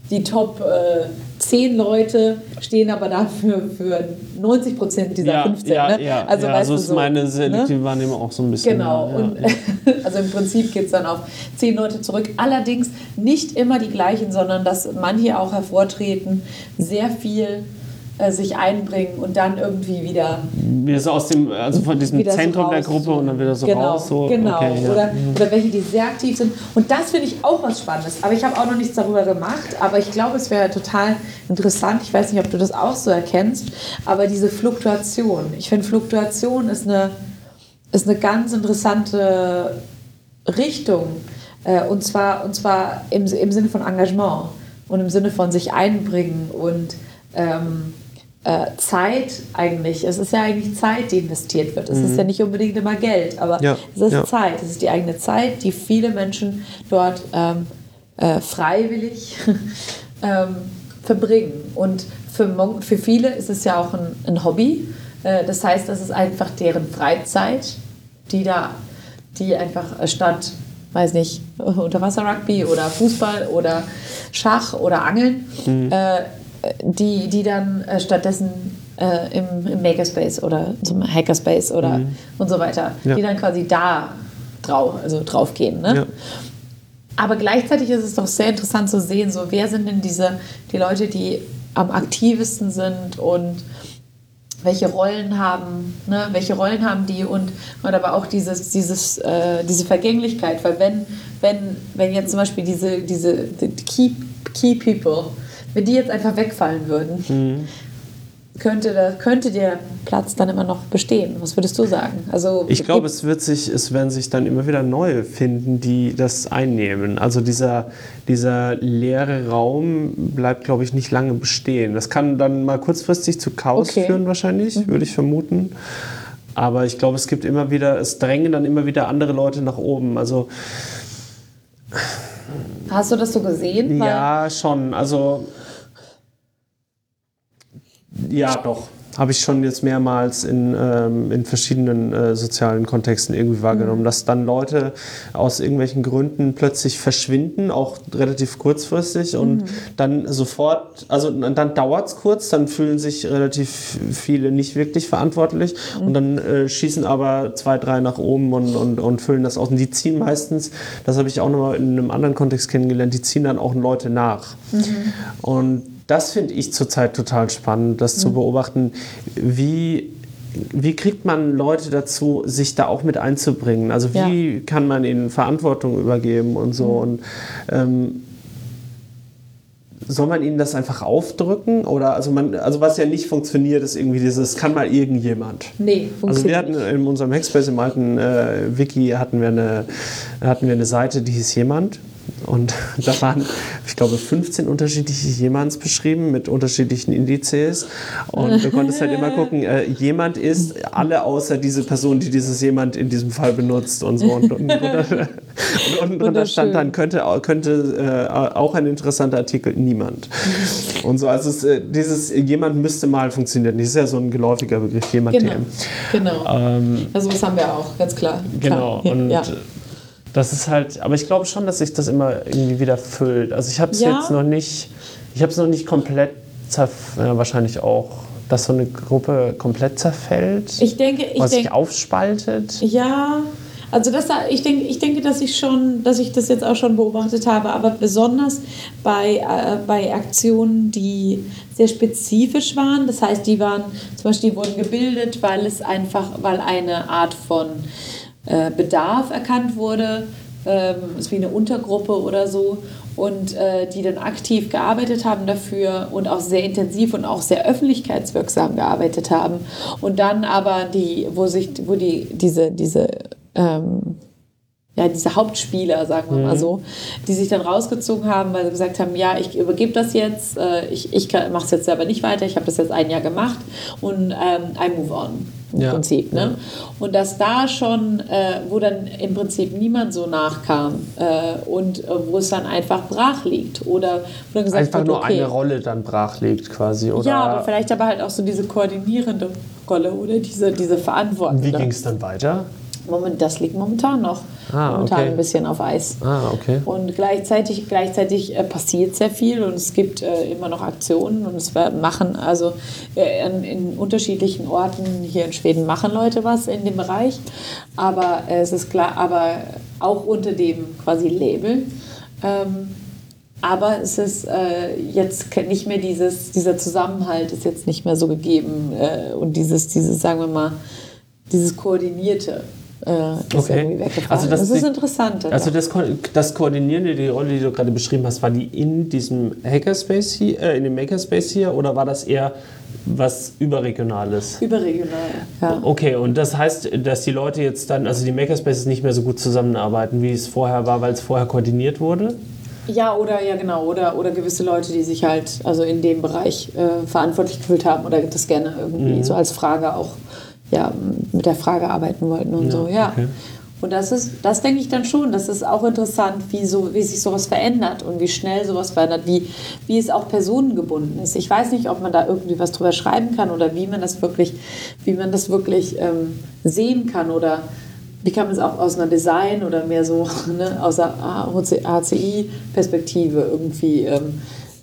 die Top äh, 10 Leute stehen aber dafür für 90 Prozent dieser ja, 15. Ja, ne? ja, also, ja, so ist so, meine selektive ne? Wahrnehmung auch so ein bisschen. Genau, ja, und, *laughs* also im Prinzip geht es dann auf 10 Leute zurück. Allerdings nicht immer die gleichen, sondern dass manche auch hervortreten, sehr viel äh, sich einbringen und dann irgendwie wieder. Wieder so aus dem, also von diesem Zentrum so der Gruppe und dann wieder so genau, raus. So. Genau, okay, ja. oder, oder welche, die sehr aktiv sind. Und das finde ich auch was Spannendes. Aber ich habe auch noch nichts darüber gemacht. Aber ich glaube, es wäre total interessant. Ich weiß nicht, ob du das auch so erkennst. Aber diese Fluktuation. Ich finde, Fluktuation ist eine, ist eine ganz interessante Richtung. Äh, und zwar, und zwar im, im Sinne von Engagement und im Sinne von sich einbringen und ähm, äh, Zeit eigentlich. Es ist ja eigentlich Zeit, die investiert wird. Es mhm. ist ja nicht unbedingt immer Geld, aber ja. es ist ja. Zeit. Es ist die eigene Zeit, die viele Menschen dort ähm, äh, freiwillig *laughs* ähm, verbringen. Und für, für viele ist es ja auch ein, ein Hobby. Äh, das heißt, das ist einfach deren Freizeit, die da, die einfach statt weiß nicht, *laughs* Unterwasser-Rugby oder Fußball oder Schach oder Angeln, mhm. äh, die, die dann äh, stattdessen äh, im, im, Makerspace oder zum Hackerspace oder mhm. und so weiter, ja. die dann quasi da drauf, also drauf gehen. Ne? Ja. Aber gleichzeitig ist es doch sehr interessant zu sehen, so wer sind denn diese die Leute, die am aktivsten sind und welche Rollen haben, ne? welche Rollen haben die und, und aber auch dieses, dieses, äh, diese Vergänglichkeit, weil wenn, wenn, wenn jetzt zum Beispiel diese, diese die Key, Key People wenn die jetzt einfach wegfallen würden, mhm. könnte, da, könnte der Platz dann immer noch bestehen. Was würdest du sagen? Also, ich glaube, es, wird sich, es werden sich dann immer wieder neue finden, die das einnehmen. Also dieser, dieser leere Raum bleibt, glaube ich, nicht lange bestehen. Das kann dann mal kurzfristig zu Chaos okay. führen wahrscheinlich, mhm. würde ich vermuten. Aber ich glaube, es gibt immer wieder, es drängen dann immer wieder andere Leute nach oben. Also Hast du das so gesehen? Ja, schon. Also ja, doch. Habe ich schon jetzt mehrmals in, ähm, in verschiedenen äh, sozialen Kontexten irgendwie wahrgenommen, mhm. dass dann Leute aus irgendwelchen Gründen plötzlich verschwinden, auch relativ kurzfristig und mhm. dann sofort, also dann dauert es kurz, dann fühlen sich relativ viele nicht wirklich verantwortlich mhm. und dann äh, schießen aber zwei, drei nach oben und, und, und füllen das aus. Und die ziehen meistens, das habe ich auch nochmal in einem anderen Kontext kennengelernt, die ziehen dann auch Leute nach. Mhm. Und das finde ich zurzeit total spannend, das mhm. zu beobachten, wie wie kriegt man Leute dazu, sich da auch mit einzubringen? Also wie ja. kann man ihnen Verantwortung übergeben und so? Mhm. Und ähm, soll man ihnen das einfach aufdrücken? Oder also man, also was ja nicht funktioniert, ist irgendwie dieses, kann mal irgendjemand. Nee, Also wir hatten in unserem Hackspace im alten äh, Wiki hatten wir, eine, hatten wir eine Seite, die hieß jemand. Und *laughs* da waren, ich glaube, 15 unterschiedliche Jemands beschrieben mit unterschiedlichen Indizes. Und du konntest halt immer gucken, äh, jemand ist alle außer diese Person, die dieses jemand in diesem Fall benutzt und so. Und, *laughs* und, und, und da stand dann, könnte, könnte äh, auch ein interessanter Artikel, niemand. Und so, also es, äh, dieses jemand müsste mal funktionieren. Das ist ja so ein geläufiger Begriff, jemand genau. Genau. Ähm, also das haben wir auch, ganz klar. Genau. Klar. Und ja. Das ist halt, aber ich glaube schon, dass sich das immer irgendwie wieder füllt. Also ich habe es ja. jetzt noch nicht, ich habe es noch nicht komplett, ja, wahrscheinlich auch dass so eine Gruppe komplett zerfällt? Ich denke, ich was sich aufspaltet? Ja, also das, ich, denke, ich denke, dass ich schon, dass ich das jetzt auch schon beobachtet habe, aber besonders bei, äh, bei Aktionen, die sehr spezifisch waren. Das heißt, die waren zum Beispiel die wurden gebildet, weil es einfach, weil eine Art von äh, Bedarf erkannt wurde, ähm, ist wie eine Untergruppe oder so und äh, die dann aktiv gearbeitet haben dafür und auch sehr intensiv und auch sehr öffentlichkeitswirksam gearbeitet haben und dann aber die, wo sich, wo die diese diese ähm, ja, diese Hauptspieler, sagen wir mal mhm. so, die sich dann rausgezogen haben, weil sie gesagt haben, ja, ich übergebe das jetzt, äh, ich, ich mache es jetzt selber nicht weiter, ich habe das jetzt ein Jahr gemacht und ähm, I move on im ja. Prinzip. Ne? Und dass da schon, äh, wo dann im Prinzip niemand so nachkam äh, und äh, wo es dann einfach brach liegt oder wo dann gesagt einfach wird, nur okay, eine Rolle dann brach liegt quasi oder ja, aber vielleicht aber halt auch so diese koordinierende Rolle oder diese diese Verantwortung. Wie ging es dann weiter? Moment, das liegt momentan noch ah, momentan okay. ein bisschen auf Eis. Ah, okay. Und gleichzeitig, gleichzeitig äh, passiert sehr viel und es gibt äh, immer noch Aktionen und es machen, also äh, in, in, unterschiedlichen Orten hier in Schweden machen Leute was in dem Bereich. Aber es ist klar, aber auch unter dem quasi Label. Ähm, aber es ist äh, jetzt nicht mehr dieses, dieser Zusammenhalt ist jetzt nicht mehr so gegeben äh, und dieses, dieses, sagen wir mal, dieses Koordinierte äh, ist okay. irgendwie weggefallen. Also das, das ist interessant. Also das, das Koordinierende, die Rolle, die du gerade beschrieben hast, war die in diesem Hackerspace hier, äh, in dem Makerspace hier oder war das eher was überregionales? Überregional, ja. Okay, und das heißt, dass die Leute jetzt dann, also die Makerspaces nicht mehr so gut zusammenarbeiten, wie es vorher war, weil es vorher koordiniert wurde? Ja, oder ja genau, oder, oder gewisse Leute, die sich halt also in dem Bereich äh, verantwortlich gefühlt haben oder das gerne irgendwie mhm. so als Frage auch ja, mit der Frage arbeiten wollten und ja, so, ja. Okay. Und das ist, das denke ich dann schon, das ist auch interessant, wie, so, wie sich sowas verändert und wie schnell sowas verändert, wie, wie es auch personengebunden ist. Ich weiß nicht, ob man da irgendwie was drüber schreiben kann oder wie man das wirklich, wie man das wirklich ähm, sehen kann oder wie kann man es auch aus einer Design oder mehr so *laughs* ne, aus der HCI-Perspektive irgendwie ähm,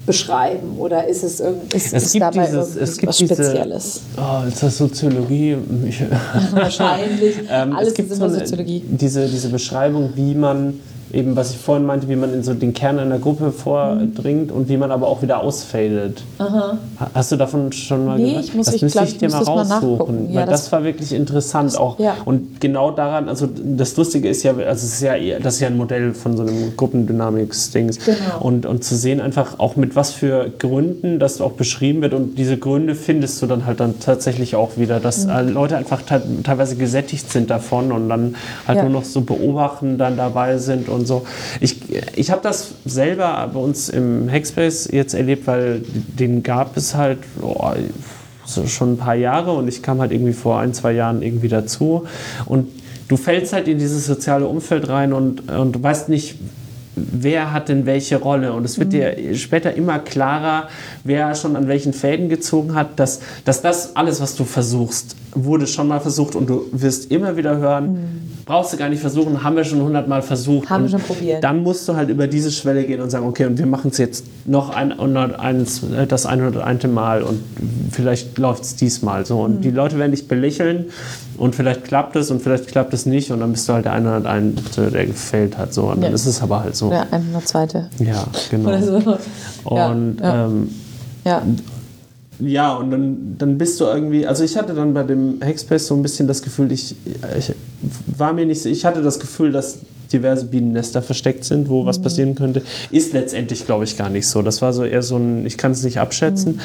beschreiben? Oder ist es, ist, es dabei dieses, es gibt was Spezielles? Diese, oh, ist das Soziologie? Ich, *laughs* Wahrscheinlich. ähm, Alles es gibt ist immer so eine, Soziologie. Diese, diese Beschreibung, wie man eben, was ich vorhin meinte, wie man in so den Kern einer Gruppe vordringt mhm. und wie man aber auch wieder ausfadet. Aha. Hast du davon schon mal nee, gehört? Ich muss, das ich, müsste ich, dir mal raussuchen. Ja, weil das, das, war wirklich interessant das, auch. Ja. Und genau daran, also das Lustige ist ja, also es ist ja, das ist ja ein Modell von so einem Gruppendynamics-Dings. Genau. Und, und zu sehen einfach auch mit was für Gründen das auch beschrieben wird und diese Gründe findest du dann halt dann tatsächlich auch wieder, dass mhm. Leute einfach teilweise gesättigt sind davon und dann halt ja. nur noch so beobachten dann dabei sind und und so. Ich, ich habe das selber bei uns im Hackspace jetzt erlebt, weil den gab es halt oh, so schon ein paar Jahre und ich kam halt irgendwie vor ein, zwei Jahren irgendwie dazu. Und du fällst halt in dieses soziale Umfeld rein und, und du weißt nicht, wer hat denn welche Rolle. Und es wird mhm. dir später immer klarer, wer schon an welchen Fäden gezogen hat, dass, dass das alles, was du versuchst, wurde schon mal versucht und du wirst immer wieder hören, mhm. brauchst du gar nicht versuchen, haben wir schon hundertmal versucht. Haben wir schon probiert. Dann musst du halt über diese Schwelle gehen und sagen, okay, und wir machen es jetzt noch ein, eins, das 101. Mal und vielleicht läuft es diesmal so. Und mhm. die Leute werden dich belächeln und vielleicht klappt es und vielleicht klappt es nicht und dann bist du halt der 101, der gefällt hat. So. Und ja. dann ist es aber halt so. Der 102. Ja, genau. Oder so. Und ja. Ähm, ja. Ja, und dann, dann bist du irgendwie, also ich hatte dann bei dem Hackspace so ein bisschen das Gefühl, ich, ich war mir nicht, ich hatte das Gefühl, dass diverse Bienennester versteckt sind, wo mhm. was passieren könnte. Ist letztendlich, glaube ich, gar nicht so. Das war so eher so ein, ich kann es nicht abschätzen.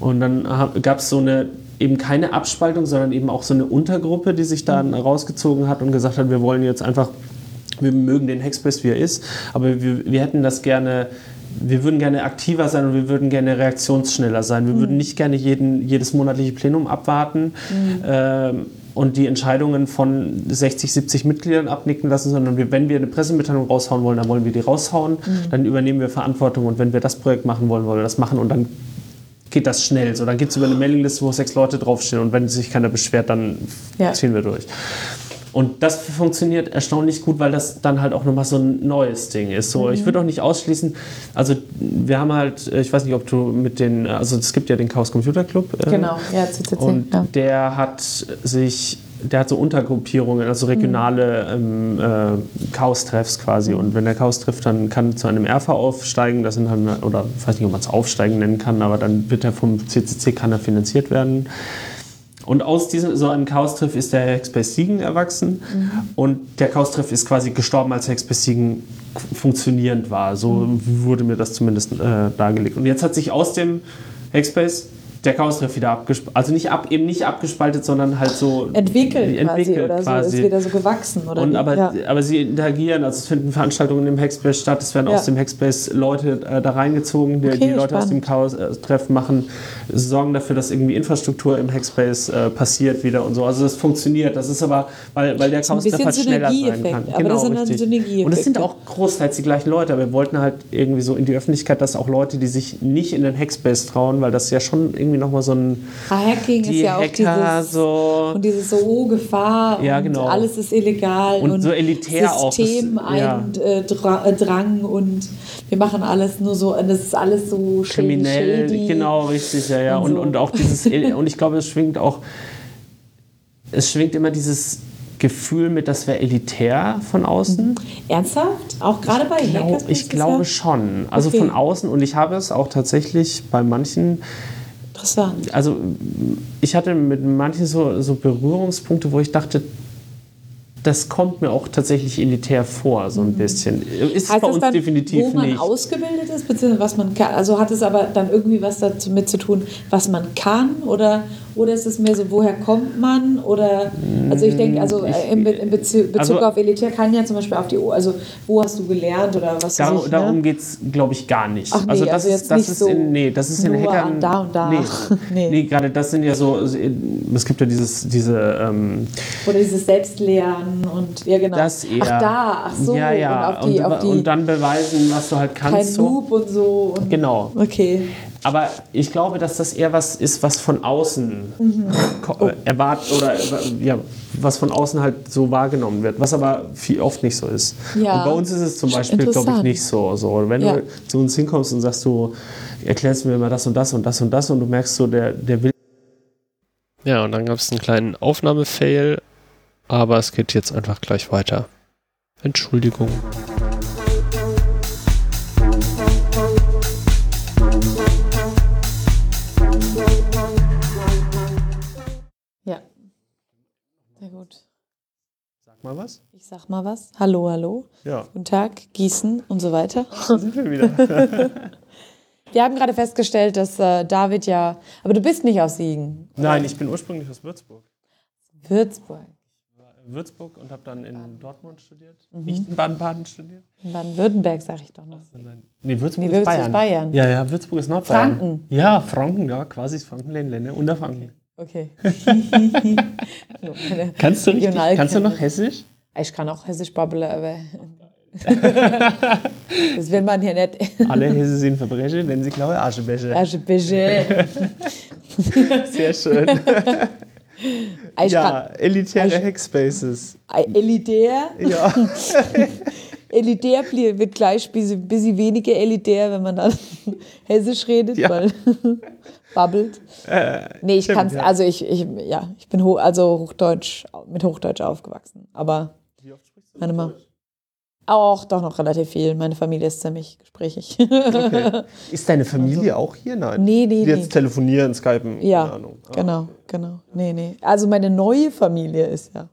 Mhm. Und dann gab es so eine eben keine Abspaltung, sondern eben auch so eine Untergruppe, die sich dann mhm. rausgezogen hat und gesagt hat, wir wollen jetzt einfach, wir mögen den Hackspace, wie er ist, aber wir, wir hätten das gerne wir würden gerne aktiver sein und wir würden gerne reaktionsschneller sein. Wir mhm. würden nicht gerne jeden, jedes monatliche Plenum abwarten mhm. ähm, und die Entscheidungen von 60, 70 Mitgliedern abnicken lassen, sondern wir, wenn wir eine Pressemitteilung raushauen wollen, dann wollen wir die raushauen, mhm. dann übernehmen wir Verantwortung und wenn wir das Projekt machen wollen, wollen wir das machen und dann geht das schnell. So, dann geht es über eine Mailingliste, wo sechs Leute draufstehen und wenn sich keiner beschwert, dann ja. ziehen wir durch. Und das funktioniert erstaunlich gut, weil das dann halt auch nochmal so ein neues Ding ist. So, mhm. Ich würde auch nicht ausschließen, also wir haben halt, ich weiß nicht, ob du mit den, also es gibt ja den Chaos Computer Club. Äh, genau, ja, CCC. Und ja. der hat sich der hat so Untergruppierungen, also regionale mhm. ähm, äh, Chaos-Treffs quasi. Und wenn der Chaos trifft, dann kann zu einem RV aufsteigen. Das sind dann, oder ich weiß nicht, ob man es Aufsteigen nennen kann, aber dann wird er vom CCC kann er finanziert werden. Und aus diesem so einem Chaos-Treff ist der Hackspace Siegen erwachsen. Mhm. Und der Chaos-Treff ist quasi gestorben, als Hackspace Siegen funktionierend war. So mhm. wurde mir das zumindest äh, dargelegt. Und jetzt hat sich aus dem Hackspace der Chaos-Treff wieder abgespalten, also nicht ab, eben nicht abgespaltet, sondern halt so entwickelt, entwickelt quasi, oder quasi. so, ist wieder so gewachsen oder Und aber, ja. aber sie interagieren, also es finden Veranstaltungen im Hackspace statt, es werden ja. aus dem Hackspace Leute äh, da reingezogen, die, okay, die Leute spannend. aus dem Chaos-Treff machen, sorgen dafür, dass irgendwie Infrastruktur im Hackspace äh, passiert wieder und so. Also das funktioniert, das ist aber, weil, weil der Chaos-Treff halt schneller sein kann. Aber genau, das sind dann Synergieeffekte. Und es sind auch großteils die gleichen Leute, aber wir wollten halt irgendwie so in die Öffentlichkeit, dass auch Leute, die sich nicht in den Hackspace trauen, weil das ja schon irgendwie nochmal so ein. Ah, Hacking die ist ja Hacker, auch dieses, so. Und diese so oh, Gefahr ja, genau. alles ist illegal und, und so elitär System auch. System ja. Äh, Drang und wir machen alles nur so, das ist alles so kriminell. Shady. Genau, richtig, ja, ja. Und, und, so. und auch dieses, *laughs* und ich glaube, es schwingt auch, es schwingt immer dieses Gefühl mit, das wäre elitär von außen. Mhm. Ernsthaft? Auch gerade bei glaub, Hackers? Ich glaube schon. Also okay. von außen und ich habe es auch tatsächlich bei manchen. Interessant. Also ich hatte mit manchen so, so Berührungspunkte, wo ich dachte, das kommt mir auch tatsächlich elitär vor, so ein mhm. bisschen. Ist heißt bei uns dann, definitiv wo man nicht. ausgebildet ist, beziehungsweise was man kann? Also hat es aber dann irgendwie was damit zu tun, was man kann? Oder oder ist es mehr so, woher kommt man? Oder, also ich denke, also äh, in, in Bezug, also, auf Elitär kann ja zum Beispiel auf die, also wo hast du gelernt oder was Dar, ich, ne? Darum geht es, glaube ich, gar nicht. Ach nee, also das, also ist, das ist so in, nee, das ist in Hackern. Da und da. Nee, *laughs* nee. nee gerade das sind ja so, es gibt ja dieses, diese. Ähm, oder dieses Selbstlernen und, ja genau. Das eher. Ach da, ach so. Ja, ja. Und, auf die, und, auf die, und dann beweisen, was du halt kannst. Kein Noob und so. Und, genau. Okay. Aber ich glaube, dass das eher was ist, was von außen mhm. oh. erwartet oder ja, was von außen halt so wahrgenommen wird, was aber viel oft nicht so ist. Ja. Und bei uns ist es zum Beispiel, glaube ich, nicht so. so. Wenn ja. du zu uns hinkommst und sagst, du erklärst mir immer das und das und das und das und du merkst so, der, der will. Ja, und dann gab es einen kleinen Aufnahmefail, aber es geht jetzt einfach gleich weiter. Entschuldigung. Mal was? Ich sag mal was. Hallo, hallo. Ja. Guten Tag, Gießen und so weiter. Da *laughs* sind wir wieder. *laughs* wir haben gerade festgestellt, dass äh, David ja. Aber du bist nicht aus Siegen. Nein, ich bin ursprünglich aus Würzburg. Würzburg. In Würzburg und habe dann in Dortmund studiert. Mhm. Nicht in Baden-Baden studiert. In Baden-Württemberg, sag ich doch noch. Nee, Würzburg, nee, Würzburg ist, Bayern. Bayern. Ja, ja, Würzburg ist Nordbayern. Franken. Ja, Franken, ja, quasi ist Franken Länder, Unterfranken. Okay. *laughs* kannst, du richtig, kannst du noch Hessisch? Ich kann auch Hessisch babbeln, aber *laughs* das will man hier nicht. Alle Hesse sind Verbrecher, wenn sie klaue Aschebecher. Aschebecher. *laughs* Sehr schön. Ich ja, elitäre Hackspaces. Elitär? Ja. elitär wird gleich ein bisschen weniger elitär, wenn man dann Hessisch redet, ja. weil babbelt. Äh, nee, ich kann es, ja. also ich, ich, ja, ich bin ho also Hochdeutsch, mit Hochdeutsch aufgewachsen. Aber Wie oft sprichst du meine Mama. Auch doch noch relativ viel. Meine Familie ist ziemlich gesprächig. Okay. *laughs* Ist deine Familie also, auch hier? Nein. Nee, nee. Die jetzt telefonieren, skypen? Ja. Keine Ahnung. Ah, genau, okay. genau. Nee, nee. Also meine neue Familie ist ja,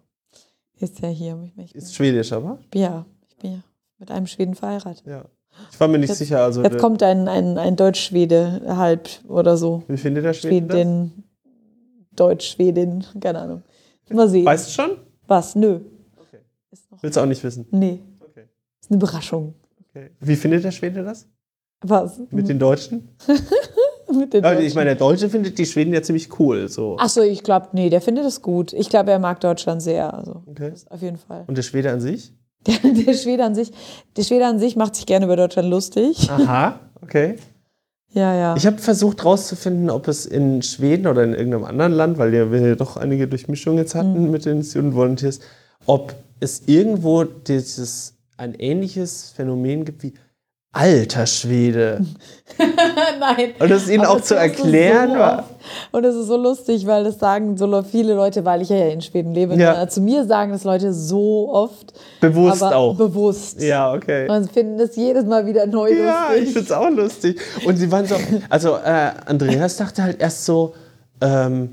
ist ja hier. Ich ist schwedisch, aber? Ja, ich bin ja mit einem Schweden verheiratet. Ja. Ich war mir nicht jetzt, sicher. Also jetzt kommt ein, ein, ein Deutsch-Schwede halb oder so. Wie findet der Schweden Schwedin, Deutsch-Schwedin, keine Ahnung. Mal sehen. Weißt du schon? Was? Nö. Okay. Willst du auch nicht wissen? Nee. Okay. Ist eine Überraschung. Okay. Wie findet der Schwede das? Was? Mit den Deutschen? *laughs* Mit den Deutschen. Ich meine, der Deutsche findet die Schweden ja ziemlich cool. So. Ach so, ich glaube, nee, der findet das gut. Ich glaube, er mag Deutschland sehr. Also, okay. auf jeden Fall. Und der Schwede an sich? Der, der, Schwede an sich, der Schwede an sich macht sich gerne über Deutschland lustig. Aha, okay. Ja, ja. Ich habe versucht herauszufinden, ob es in Schweden oder in irgendeinem anderen Land, weil wir ja doch einige Durchmischungen jetzt hatten mhm. mit den Student Volunteers, ob es irgendwo dieses ein ähnliches Phänomen gibt wie alter Schwede. *laughs* Nein. Und das ihnen auch zu erklären so war. Und es ist so lustig, weil das sagen so viele Leute, weil ich ja in Schweden lebe, Ja. ne, zu mir sagen das Leute so oft. Bewusst auch. Bewusst. Ja, okay. Und finden das jedes Mal wieder neu Ja, ich lustig. find's auch lustig. Und sie waren so, also äh, Andreas dachte halt erst so, ähm,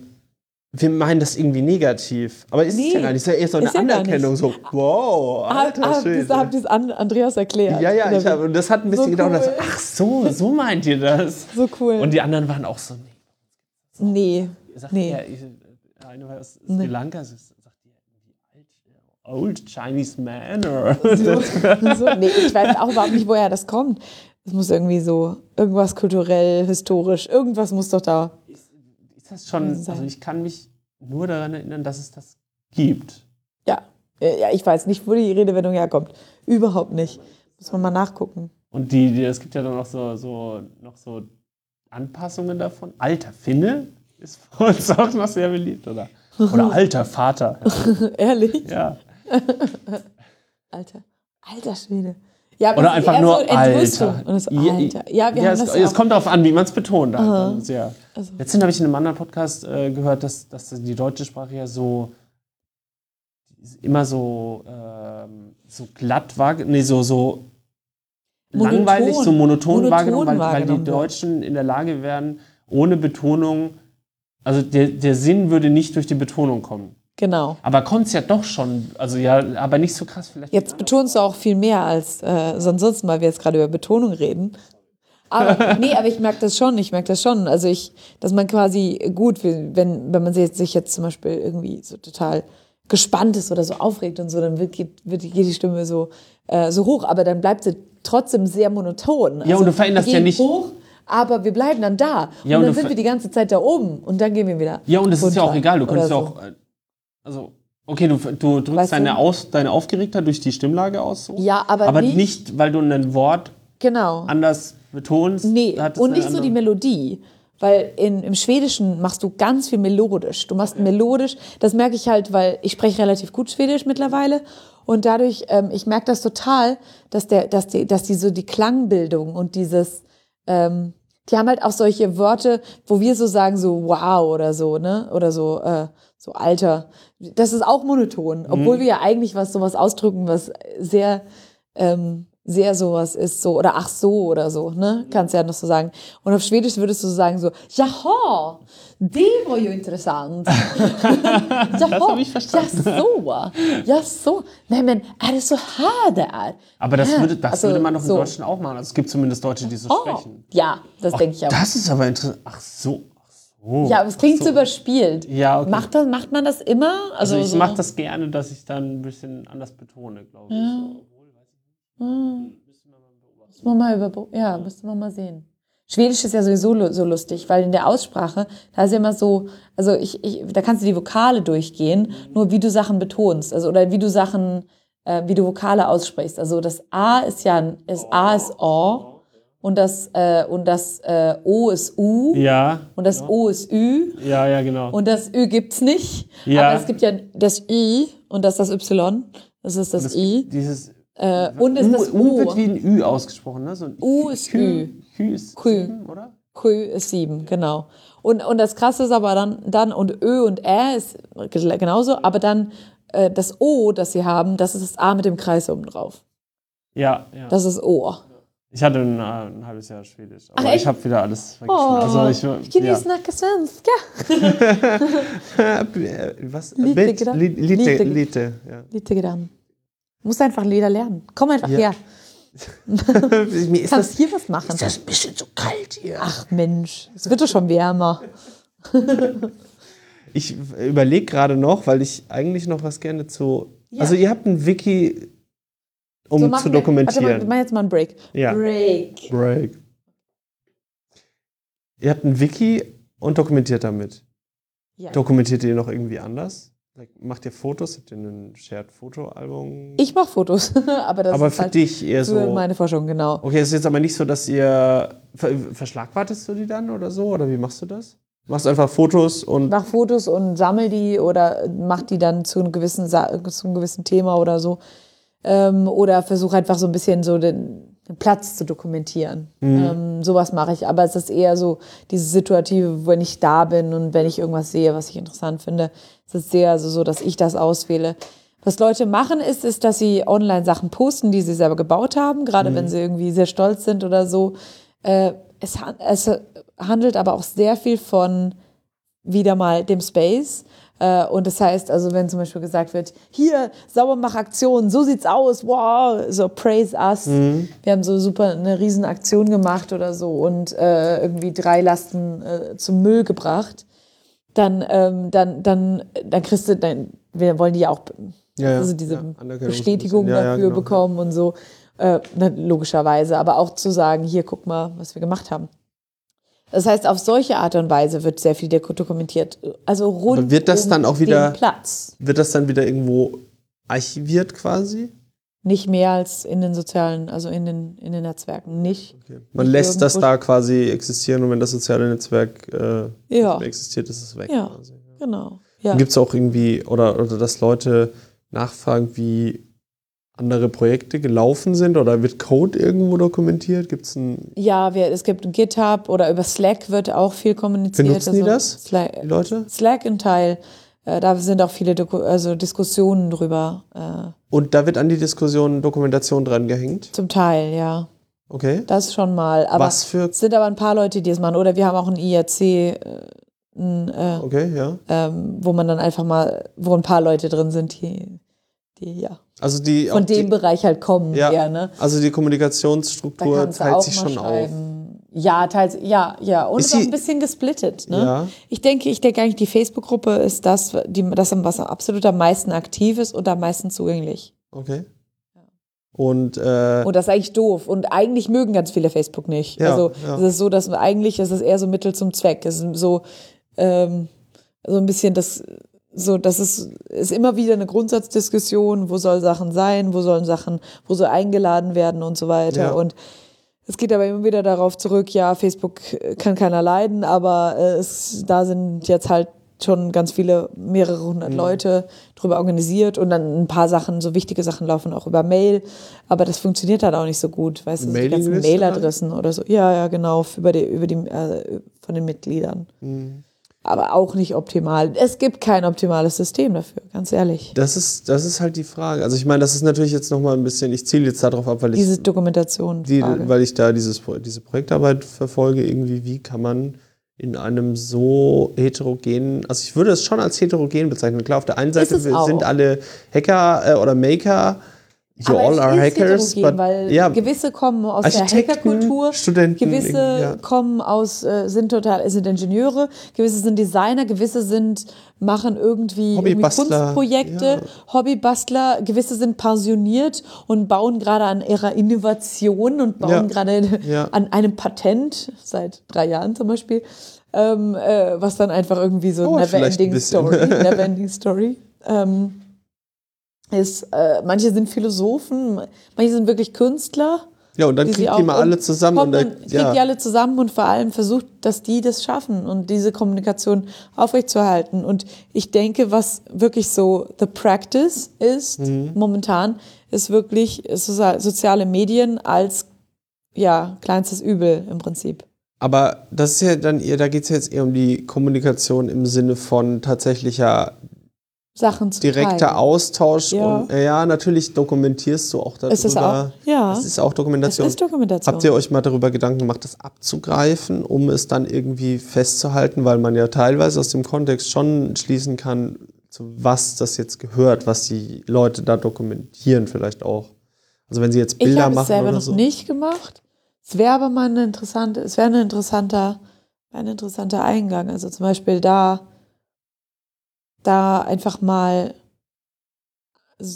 wir meinen das irgendwie negativ. Aber ist es Nee, ja gar nicht. Es ist ja eher so eine ja Anerkennung, so, wow, alter Habt Schwede. ihr das an Andreas erklärt? Ja, ja, ich hab, und das hat ein bisschen So gedauert. cool. Ach so, so meint ihr das. So cool. Und die anderen waren auch so, nee. Nee. Sagt Nee. er, ich, eine war aus Sri Lanka, so, sagt irgendwie alt, Old Chinese man. Oder? *laughs* so, nee, ich weiß auch überhaupt nicht, woher das kommt. Es muss irgendwie so, irgendwas kulturell, historisch, irgendwas muss doch da. Ist das schon, also ich kann mich nur daran erinnern, dass es das gibt. Ja, Äh, ja, ich weiß nicht, wo die Redewendung herkommt. Überhaupt nicht. Muss man mal nachgucken. Und die, die, es gibt ja dann noch so, so, noch so Anpassungen davon. Alter Finne ist für uns auch noch sehr beliebt, oder? Oder alter Vater. *laughs* Ehrlich? Ja. *laughs* Alter. Alter Schwede. Ja, aber Oder einfach nur so. Alter. Ja, Alter. Ja, wir ja, haben es, das ja es kommt darauf an, wie man es betont. Halt. Sehr. Also- Letztens habe ich in einem anderen Podcast äh, gehört, dass, dass die deutsche Sprache ja so immer so, ähm, so glatt war, nee, so, so Monoton. langweilig, so monoton, Monoton wahrgenommen, weil, weil die wahrgenommen. Deutschen in der Lage wären, ohne Betonung, also der, der Sinn würde nicht durch die Betonung kommen. Genau. Aber konnte es ja doch schon, also ja, aber nicht so krass vielleicht. Jetzt betonst du auch viel mehr als äh, sonst, weil wir jetzt gerade über Betonung reden. Aber *laughs* nee, aber ich merke das schon, ich merke das schon. Also ich, dass man quasi gut, wenn, wenn man sich sich jetzt zum Beispiel irgendwie so total gespannt ist oder so aufregt und so, dann wird, geht, wird, geht die Stimme so, äh, so hoch, aber dann bleibt sie trotzdem sehr monoton. Also Ja, und du veränderst wir ja nicht- hoch, aber wir bleiben dann da. Ja, und und dann sind wir die ganze Zeit da oben und dann gehen wir wieder. Ja, und es ist ja auch egal, du ja so. auch, äh, also, okay, du, du drückst Weißt du? deine, aus, deine Aufgeregtheit durch die Stimmlage aus, so. Ja, aber aber nicht- nicht, weil du ein Wort Genau. anders betonst. Nee, und nicht so die Melodie. Weil in, im Schwedischen machst du ganz viel melodisch. Du machst melodisch, das merke ich halt, weil ich spreche relativ gut Schwedisch mittlerweile. Und dadurch, ähm, ich merke das total, dass, der, dass, die, dass die so die Klangbildung und dieses, ähm, die haben halt auch solche Wörter, wo wir so sagen, so wow oder so, ne? Oder so, äh, so Alter. Das ist auch monoton, obwohl wir ja eigentlich was sowas ausdrücken, was sehr ähm, sehr sowas ist, so, oder ach so oder so, ne? Kannst ja noch so sagen. Und auf Schwedisch würdest du sagen so, jaha, det var ju intressant. *laughs* jaha, hab ich verstanden. Ja so, ja so. Nej men, är det så här det är? Aber das, würde, das also würde man doch in so. Deutschland auch machen. Also es gibt zumindest Deutsche, die so Oh, sprechen. ja, das denke ich auch. Das ist aber interessant. Ach so. Ach so. ja, aber es klingt so. überspielt. Ja, okay. Macht, das, macht man das immer? Also, Also ich so, mache das gerne, dass ich dann ein bisschen anders betone, glaube ich. So. Müssen wir mal über, ja, müsste man mal sehen. Schwedisch ist ja sowieso so lustig, weil in der Aussprache, da ist ja immer so, also ich, ich, da kannst du die Vokale durchgehen, nur wie du Sachen betonst, also oder wie du Sachen, äh, wie du Vokale aussprichst. Also das A ist ja, ein- ist A ist O und das äh, und das äh, O ist U Ja, und das O ist Ü ja, ja, genau. und das Ü gibt's nicht. Ja. Aber es gibt ja das I und das ist das Y. Das ist das, I. Dieses Äh, und ist U, das U U. wird wie ein Ü ausgesprochen, ne? So ein U ist Ü. Ü ist Kü. sieben, oder? Kü ist sieben, genau. Und, und das Krasse ist aber dann, dann und Ö und Ä ist genauso, aber dann äh, das O, das sie haben, das ist das A mit dem Kreis oben drauf. Ja, ja. Das ist O. Ich hatte ein, äh, ein halbes Jahr Schwedisch, aber Ach, ich habe wieder alles vergessen. Oh, also ich, kann ja. nicht snacka svenska. *laughs* *laughs* Was? Lite Bit- grann. Li- Lite, Lite. Lite, ja. Lite grann. Muss einfach Lieder lernen. Komm einfach Ja. her. *laughs* Mir ist Kannst das, hier was machen. ist das ein bisschen zu kalt hier. Ach Mensch, es wird doch schon wärmer. *laughs* Ich überlege gerade noch, weil ich eigentlich noch was gerne zu. Also ihr habt ein Wiki, um So zu machen wir- dokumentieren. Warte mal, jetzt mal einen Break. Ja. Break. Break. Ihr habt ein Wiki und dokumentiert damit. Ja. Dokumentiert ihr noch irgendwie anders? Like, macht ihr Fotos? Habt ihr ein Shared-Foto-Album? Ich mache Fotos, *laughs* aber das Aber ist für halt dich eher für so. meine Forschung, genau. Okay, es ist jetzt aber nicht so, dass ihr. Ver, verschlagwartest du die dann oder so? Oder wie machst du das? Machst einfach Fotos und. Mach Fotos und sammel die oder mach die dann zu einem gewissen, zu einem gewissen Thema oder so. Ähm, oder versuche einfach so ein bisschen so den, den Platz zu dokumentieren. Mhm. Ähm, sowas mache ich. Aber es ist eher so diese Situative, wenn ich da bin und wenn ich irgendwas sehe, was ich interessant finde. Es ist sehr also so, dass ich das auswähle. Was Leute machen ist, ist, dass sie online Sachen posten, die sie selber gebaut haben, gerade mhm. wenn sie irgendwie sehr stolz sind oder so. Äh, es, es handelt aber auch sehr viel von wieder mal dem Space. Äh, und das heißt, also wenn zum Beispiel gesagt wird, hier, Saubermachaktion, so sieht's aus, wow, so praise us. Mhm. Wir haben so super eine riesen Aktion gemacht oder so und äh, irgendwie drei Lasten äh, zum Müll gebracht. Dann, ähm, dann, dann, dann kriegst du, dann, wir wollen die ja auch ja, also diese ja, Bestätigung ja, dafür genau. bekommen und so. Äh, logischerweise, aber auch zu sagen, hier, guck mal, was wir gemacht haben. Das heißt, auf solche Art und Weise wird sehr viel dokumentiert. Also rund Aber wird das um dann auch wieder Platz. Wird das dann wieder irgendwo archiviert quasi? Nicht mehr als in den sozialen, also in den, in den Netzwerken, nicht. Okay. Man nicht lässt das da quasi existieren und wenn das soziale Netzwerk äh, ja. existiert, ist es weg. Ja, quasi. genau. Ja. Gibt es auch irgendwie, oder, oder dass Leute nachfragen, wie andere Projekte gelaufen sind oder wird Code irgendwo dokumentiert? Gibt's ein ja, wir, es gibt GitHub oder über Slack wird auch viel kommuniziert. Benutzen also die das, Slack, die Leute? Slack ein Teil. Äh, da sind auch viele Doku also Diskussionen drüber. Äh. Und da wird an die Diskussion Dokumentation dran gehängt? Zum Teil, ja. Okay. Das schon mal. Aber Was für? Es sind aber ein paar Leute, die es machen. Oder wir haben auch ein IRC. Äh, ein, äh, okay, ja. Ähm, wo man dann einfach mal, wo ein paar Leute drin sind, die die ja also die, von dem die, Bereich halt kommen. Ja, eher, ne? Also die Kommunikationsstruktur teilt sich schon schreiben. auf. Ja, teils, ja, ja. Und ist auch ein bisschen gesplittet. Ne? Ja. Ich denke, ich denke eigentlich, die Facebook-Gruppe ist das, die, das, was absolut am meisten aktiv ist und am meisten zugänglich. Okay. Und, äh, und das ist eigentlich doof. Und eigentlich mögen ganz viele Facebook nicht. Ja, also ja. es ist so, dass eigentlich ist es eher so Mittel zum Zweck. Es ist so, ähm, so ein bisschen das so, das ist, ist immer wieder eine Grundsatzdiskussion, wo soll Sachen sein, wo sollen Sachen, wo soll eingeladen werden und so weiter. Ja. Und es geht aber immer wieder darauf zurück, ja, Facebook kann keiner leiden, aber äh, es, da sind jetzt halt schon ganz viele, mehrere hundert mhm. Leute drüber organisiert und dann ein paar Sachen, so wichtige Sachen laufen auch über Mail, aber das funktioniert halt auch nicht so gut, weißt du, die ganzen Mailadressen oder so. Ja, ja, genau, über die, über die, äh, von den Mitgliedern. Mhm aber auch nicht optimal. Es gibt kein optimales System dafür, ganz ehrlich. Das ist, das ist halt die Frage. Also ich meine, das ist natürlich jetzt nochmal ein bisschen, ich ziele jetzt darauf ab, weil ich... Diese Dokumentation. Die, weil ich da dieses, diese Projektarbeit verfolge, irgendwie, wie kann man in einem so heterogenen, also ich würde es schon als heterogen bezeichnen. Klar, auf der einen Seite sind alle Hacker äh, You Maker, You all are hackers, but, weil ja, gewisse kommen aus der Hackerkultur, gewisse ja. kommen aus äh, sind total sind Ingenieure, gewisse sind Designer, gewisse sind machen irgendwie, irgendwie Kunstprojekte, ja. Hobbybastler, gewisse sind pensioniert und bauen gerade an ihrer Innovation und bauen gerade an einem Patent seit drei Jahren zum Beispiel, ähm, äh, was dann einfach irgendwie so oh, Neverending Story, *laughs* Neverending Story. Ähm, ist, äh, manche sind Philosophen, manche sind wirklich Künstler. Ja, und dann die kriegt die mal alle zusammen. Und dann, kriegt ja. die alle zusammen und vor allem versucht, dass die das schaffen und diese Kommunikation aufrechtzuerhalten. Und ich denke, was wirklich so the practice ist mhm. momentan, ist wirklich soziale Medien als ja, kleinstes Übel im Prinzip. Aber das ist ja dann eher, da geht es jetzt eher um die Kommunikation im Sinne von tatsächlicher Sachen zu Direkter teilen. Austausch ja. und ja, natürlich dokumentierst du auch darüber. Ist es auch? Ja. Es ist auch Dokumentation. Es ist Dokumentation. Habt ihr euch mal darüber Gedanken gemacht, das abzugreifen, um es dann irgendwie festzuhalten, weil man ja teilweise aus dem Kontext schon schließen kann, zu was das jetzt gehört, was die Leute da dokumentieren vielleicht auch. Also wenn sie jetzt Bilder ich machen es selber oder noch so. nicht gemacht. Es wäre aber mal eine interessante, es wäre ein interessanter, ein interessanter Eingang. Also zum Beispiel da da einfach mal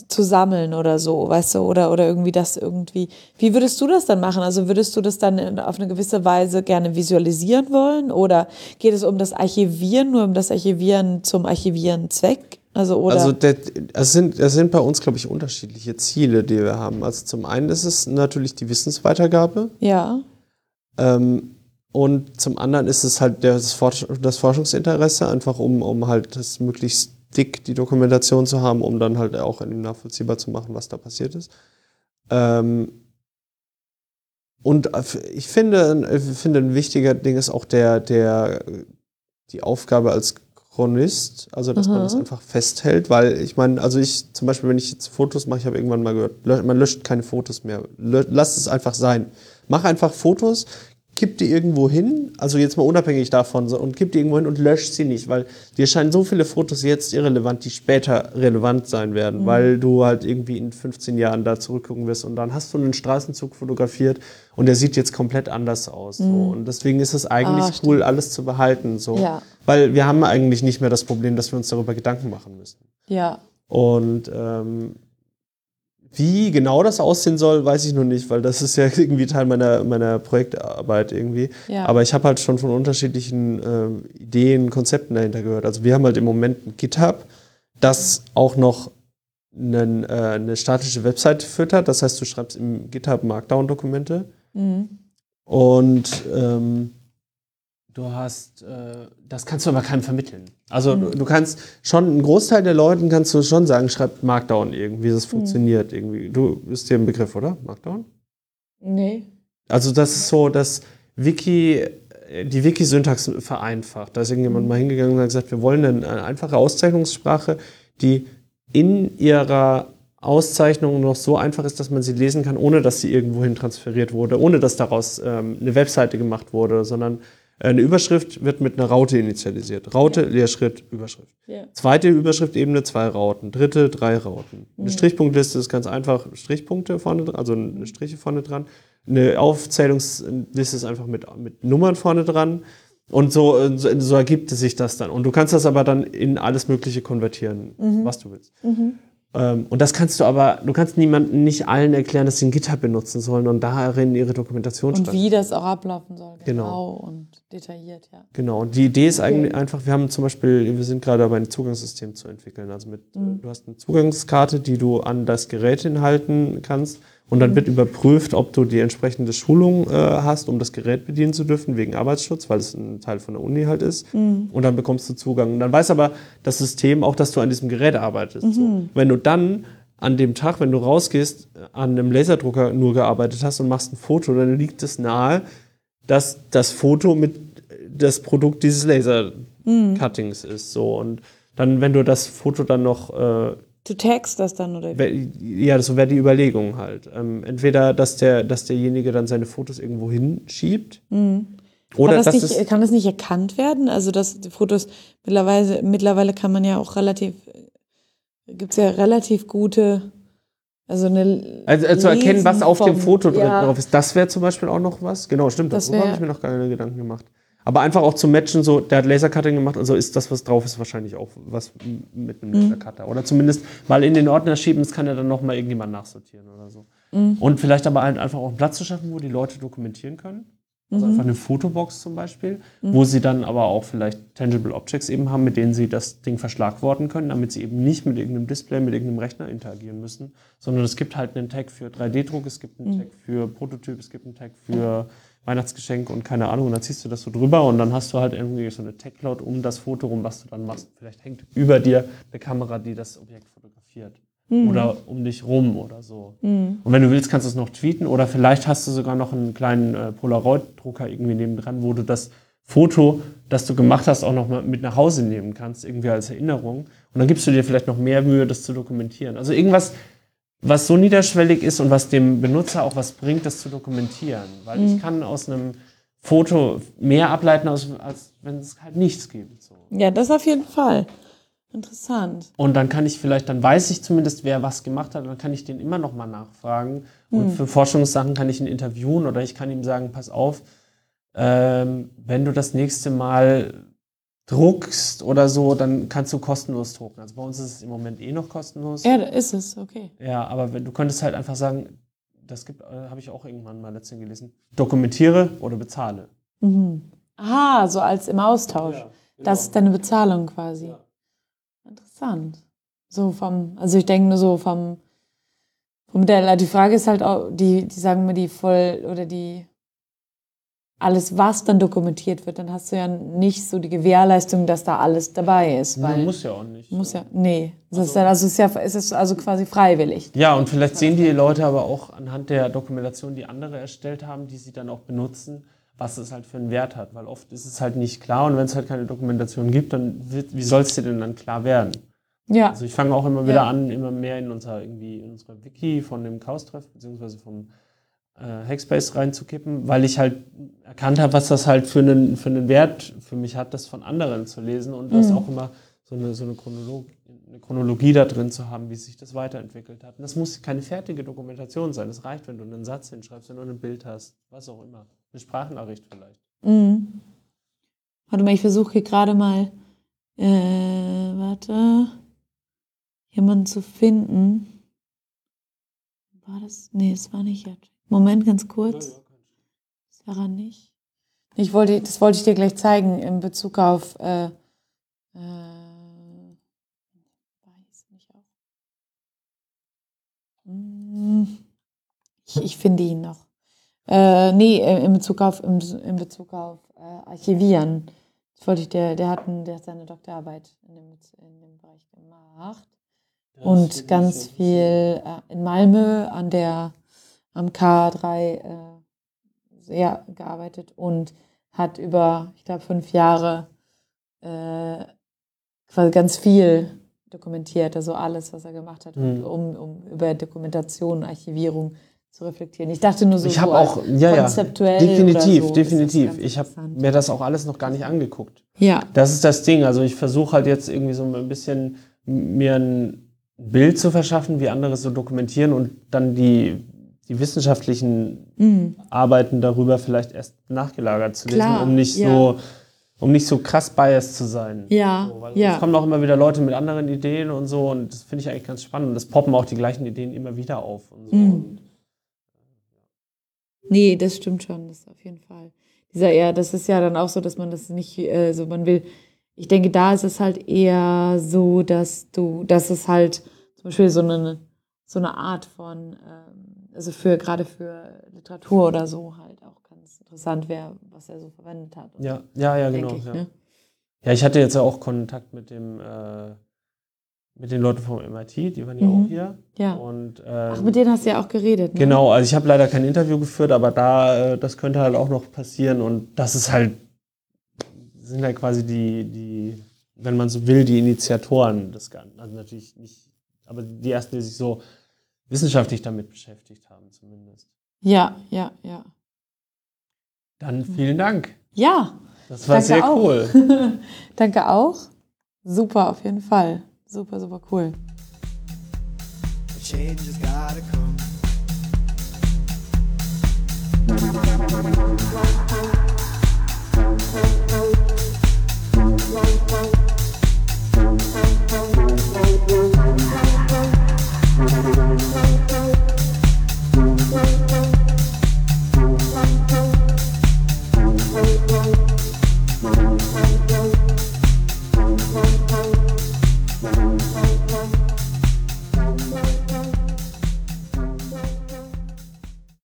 zu sammeln oder so, weißt du, oder, oder irgendwie das irgendwie. Wie würdest du das dann machen? Also würdest du das dann auf eine gewisse Weise gerne visualisieren wollen? Oder geht es um das Archivieren, nur um das Archivieren zum Archivieren Zweck? Also, oder? also das, das, sind, das sind bei uns, glaube ich, unterschiedliche Ziele, die wir haben. Also zum einen ist es natürlich die Wissensweitergabe. Ja. Ähm, und zum anderen ist es halt das, Forschungsinteresse, einfach um, um halt das möglichst dick die Dokumentation zu haben, um dann halt auch nachvollziehbar zu machen, was da passiert ist. Ähm, und ich finde, ich finde, ein wichtiger Ding ist auch der, der, die Aufgabe als Chronist, also dass Aha. man das einfach festhält, weil ich meine, also ich zum Beispiel, wenn ich jetzt Fotos mache, ich habe irgendwann mal gehört, man löscht keine Fotos mehr, lass es einfach sein. Mach einfach Fotos, kipp die irgendwo hin, also jetzt mal unabhängig davon, und kipp die irgendwo hin und löscht sie nicht, weil dir scheinen so viele Fotos jetzt irrelevant, die später relevant sein werden, mhm. weil du halt irgendwie in 15 Jahren da zurückgucken wirst und dann hast du einen Straßenzug fotografiert und der sieht jetzt komplett anders aus. Mhm. So. Und deswegen ist es eigentlich ah, cool, alles zu behalten, so. Ja. Weil wir haben eigentlich nicht mehr das Problem, dass wir uns darüber Gedanken machen müssen. Ja. Und ähm, wie genau das aussehen soll, weiß ich noch nicht, weil das ist ja *laughs* irgendwie Teil meiner, meiner Projektarbeit irgendwie. Ja. Aber ich habe halt schon von unterschiedlichen äh, Ideen, Konzepten dahinter gehört. Also wir haben halt im Moment ein GitHub, das auch noch einen, äh, eine statische Webseite füttert. Das heißt, du schreibst im GitHub Markdown-Dokumente. Mhm. Und ähm, du hast, äh, das kannst du aber keinem vermitteln. Also mhm. du, kannst schon, ein Großteil der Leuten kannst du schon sagen, schreibt Markdown irgendwie, das mhm. funktioniert irgendwie. Du bist dir ein Begriff, oder? Markdown? Nee. Also das ist so, dass Wiki, die Wiki-Syntax vereinfacht. Da ist irgendjemand mhm. mal hingegangen und hat gesagt, wir wollen eine einfache Auszeichnungssprache, die in ihrer Auszeichnung noch so einfach ist, dass man sie lesen kann, ohne dass sie irgendwohin transferiert wurde, ohne dass daraus ähm, eine Webseite gemacht wurde, sondern eine Überschrift wird mit einer Raute initialisiert. Raute, ja. Leerschritt, Überschrift. Ja. Zweite Überschriftebene, zwei Rauten. Dritte, drei Rauten. Eine. Strichpunktliste ist ganz einfach Strichpunkte vorne dran, also eine Striche vorne dran. Eine Aufzählungsliste ist einfach mit, mit Nummern vorne dran. Und so, so, so ergibt sich das dann. Und du kannst das aber dann in alles Mögliche konvertieren, mhm. was du willst. Mhm. Ähm, und das kannst du aber, du kannst niemandem nicht allen erklären, dass sie ein GitHub benutzen sollen und darin ihre Dokumentation Und wie das auch ablaufen soll, genau, genau. und detailliert, ja. Genau, und die Idee ist okay. eigentlich einfach, wir haben zum Beispiel, wir sind gerade dabei, ein Zugangssystem zu entwickeln. Also mit, mhm. du hast eine Zugangskarte, die du an das Gerät hinhalten kannst und dann wird überprüft, ob du die entsprechende Schulung äh, hast, um das Gerät bedienen zu dürfen, wegen Arbeitsschutz, weil es ein Teil von der Uni halt ist. Mhm. Und dann bekommst du Zugang. Und dann weiß aber das System auch, dass du an diesem Gerät arbeitest. Mhm. So. Wenn du dann an dem Tag, wenn du rausgehst, an einem Laserdrucker nur gearbeitet hast und machst ein Foto, dann liegt es nahe, dass das Foto mit das Produkt dieses Laser-Cuttings mhm. ist. So. Und dann, wenn du das Foto dann noch äh, Du tagst das dann, oder? Ja, so wäre die Überlegung halt. Ähm, entweder, dass, der, dass derjenige dann seine Fotos irgendwo hinschiebt. Mhm. Oder kann, das nicht, kann das nicht erkannt werden? Also, dass die Fotos mittlerweile, mittlerweile kann man ja auch relativ, gibt es ja relativ gute, also eine. Also, also zu erkennen, was auf vom, dem Foto ja. drauf ist, das wäre zum Beispiel auch noch was. Genau, stimmt, das darüber habe ich mir noch keine Gedanken gemacht. Aber einfach auch zu matchen, so, der hat Lasercutting gemacht, also ist das, was drauf ist, wahrscheinlich auch was mit einem mhm. Lasercutter. Oder zumindest mal in den Ordner schieben, das kann ja dann nochmal irgendjemand nachsortieren oder so. Mhm. Und vielleicht aber halt einfach auch einen Platz zu schaffen, wo die Leute dokumentieren können. Also mhm. einfach eine Fotobox zum Beispiel, mhm. wo sie dann aber auch vielleicht Tangible Objects eben haben, mit denen sie das Ding verschlagworten können, damit sie eben nicht mit irgendeinem Display, mit irgendeinem Rechner interagieren müssen, sondern es gibt halt einen Tag für 3D-Druck, es gibt einen mhm. Tag für Prototyp, es gibt einen Tag für Weihnachtsgeschenk und keine Ahnung, und dann ziehst du das so drüber und dann hast du halt irgendwie so eine Tech-Cloud um das Foto rum, was du dann machst. Vielleicht hängt über dir eine Kamera, die das Objekt fotografiert. Mhm. Oder um dich rum oder so. Mhm. Und wenn du willst, kannst du es noch tweeten oder vielleicht hast du sogar noch einen kleinen äh, Polaroid-Drucker irgendwie nebendran, wo du das Foto, das du gemacht hast, auch noch mal mit nach Hause nehmen kannst, irgendwie als Erinnerung. Und dann gibst du dir vielleicht noch mehr Mühe, das zu dokumentieren. Also irgendwas, was so niederschwellig ist und was dem Benutzer auch was bringt, das zu dokumentieren. Weil mhm. ich kann aus einem Foto mehr ableiten, als, als wenn es halt nichts gibt. So. Ja, das auf jeden Fall. Interessant. Und dann kann ich vielleicht, dann weiß ich zumindest, wer was gemacht hat, dann kann ich den immer noch mal nachfragen. Und mhm. für Forschungssachen kann ich ihn interviewen oder ich kann ihm sagen, pass auf, ähm, wenn du das nächste Mal druckst oder so, dann kannst du kostenlos drucken. Also bei uns ist es im Moment eh noch kostenlos. Ja, ist es, okay. Ja, aber wenn, du könntest halt einfach sagen, das gibt, äh, habe ich auch irgendwann mal letztens gelesen, dokumentiere oder bezahle. Mhm. Aha, so als im Austausch. Ja, genau. Das ist deine Bezahlung quasi. Ja. Interessant. So vom, also ich denke nur so vom, vom Modell. Die Frage ist halt auch, die, die sagen mir die voll oder die alles, was dann dokumentiert wird, dann hast du ja nicht so die Gewährleistung, dass da alles dabei ist. Weil muss ja auch nicht. Muss ja, nee. Das also, ist ja, also ist ja, ist es also quasi freiwillig. Ja, und vielleicht sehen die Leute aber auch anhand der Dokumentation, die andere erstellt haben, die sie dann auch benutzen, was es halt für einen Wert hat. Weil oft ist es halt nicht klar und wenn es halt keine Dokumentation gibt, dann wird, wie soll es dir denn dann klar werden? Ja. Also ich fange auch immer wieder ja. an, immer mehr in unser irgendwie in unserer Wiki von dem Chaos-Treff, beziehungsweise vom äh, Hackspace reinzukippen, weil ich halt erkannt habe, was das halt für einen, für einen Wert für mich hat, das von anderen zu lesen und mhm. das auch immer so eine, so eine, Chronolog eine Chronologie da drin zu haben, wie sich das weiterentwickelt hat. Und das muss keine fertige Dokumentation sein. Es reicht, wenn du einen Satz hinschreibst, wenn du ein Bild hast, was auch immer. Eine Sprachnachricht vielleicht. Mhm. Warte mal, ich versuche hier gerade mal, äh, warte jemanden zu finden. War das? Nee, es war nicht jetzt. Moment, ganz kurz. Das war nicht. Ich wollte, das wollte ich dir gleich zeigen in Bezug auf. Äh, äh. Hm, ich, ich finde ihn noch. Äh, nee, in Bezug auf, in, in Bezug auf äh, Archivieren. Das wollte ich dir, der hat, der hat seine Doktorarbeit in dem, in dem Bereich gemacht und ganz viel äh, in Malmö an der am K3 äh, sehr gearbeitet und hat über, ich glaube, fünf Jahre äh, quasi ganz viel dokumentiert, also alles, was er gemacht hat, mhm. um, um über Dokumentation, Archivierung zu reflektieren. Ich dachte nur so, ich so auch ja, konzeptuell ja, definitiv, so, definitiv. Ich habe mir das auch alles noch gar nicht angeguckt. Ja. Das ist das Ding. Also ich versuche halt jetzt irgendwie so ein bisschen mir ein Bild zu verschaffen, wie andere so dokumentieren und dann die, die wissenschaftlichen mhm. Arbeiten darüber vielleicht erst nachgelagert zu lesen, Klar, um nicht ja. so um nicht so krass biased zu sein. Ja, so, weil ja. Es kommen auch immer wieder Leute mit anderen Ideen und so und das finde ich eigentlich ganz spannend. Und es poppen auch die gleichen Ideen immer wieder auf. Und so. Mhm. Nee, das stimmt schon, das auf jeden Fall. Dieser eher, das ist ja dann auch so, dass man das nicht, äh, so man will ich denke, da ist es halt eher so, dass du, dass es halt zum Beispiel so eine, so eine Art von, ähm, also für gerade für Literatur oder so halt auch ganz interessant wäre, was er so verwendet hat. Ja, ja, ja, genau. Ich, ja. Ne? ja, ich hatte jetzt ja auch Kontakt mit dem äh, mit den Leuten vom MIT, die waren ja mhm. auch hier. Ja. Und, ähm, Ach, mit denen hast du ja auch geredet. Ne? Genau, also ich habe leider kein Interview geführt, aber da, äh, das könnte halt auch noch passieren und das ist halt sind ja quasi die, die, wenn man so will, die Initiatoren des Ganzen. Also natürlich nicht, aber die ersten, die sich so wissenschaftlich damit beschäftigt haben, zumindest. Ja, ja, ja. Dann vielen Dank. Ja. Das war sehr auch. cool. *laughs* danke auch. Super, auf jeden Fall. super, super cool. Change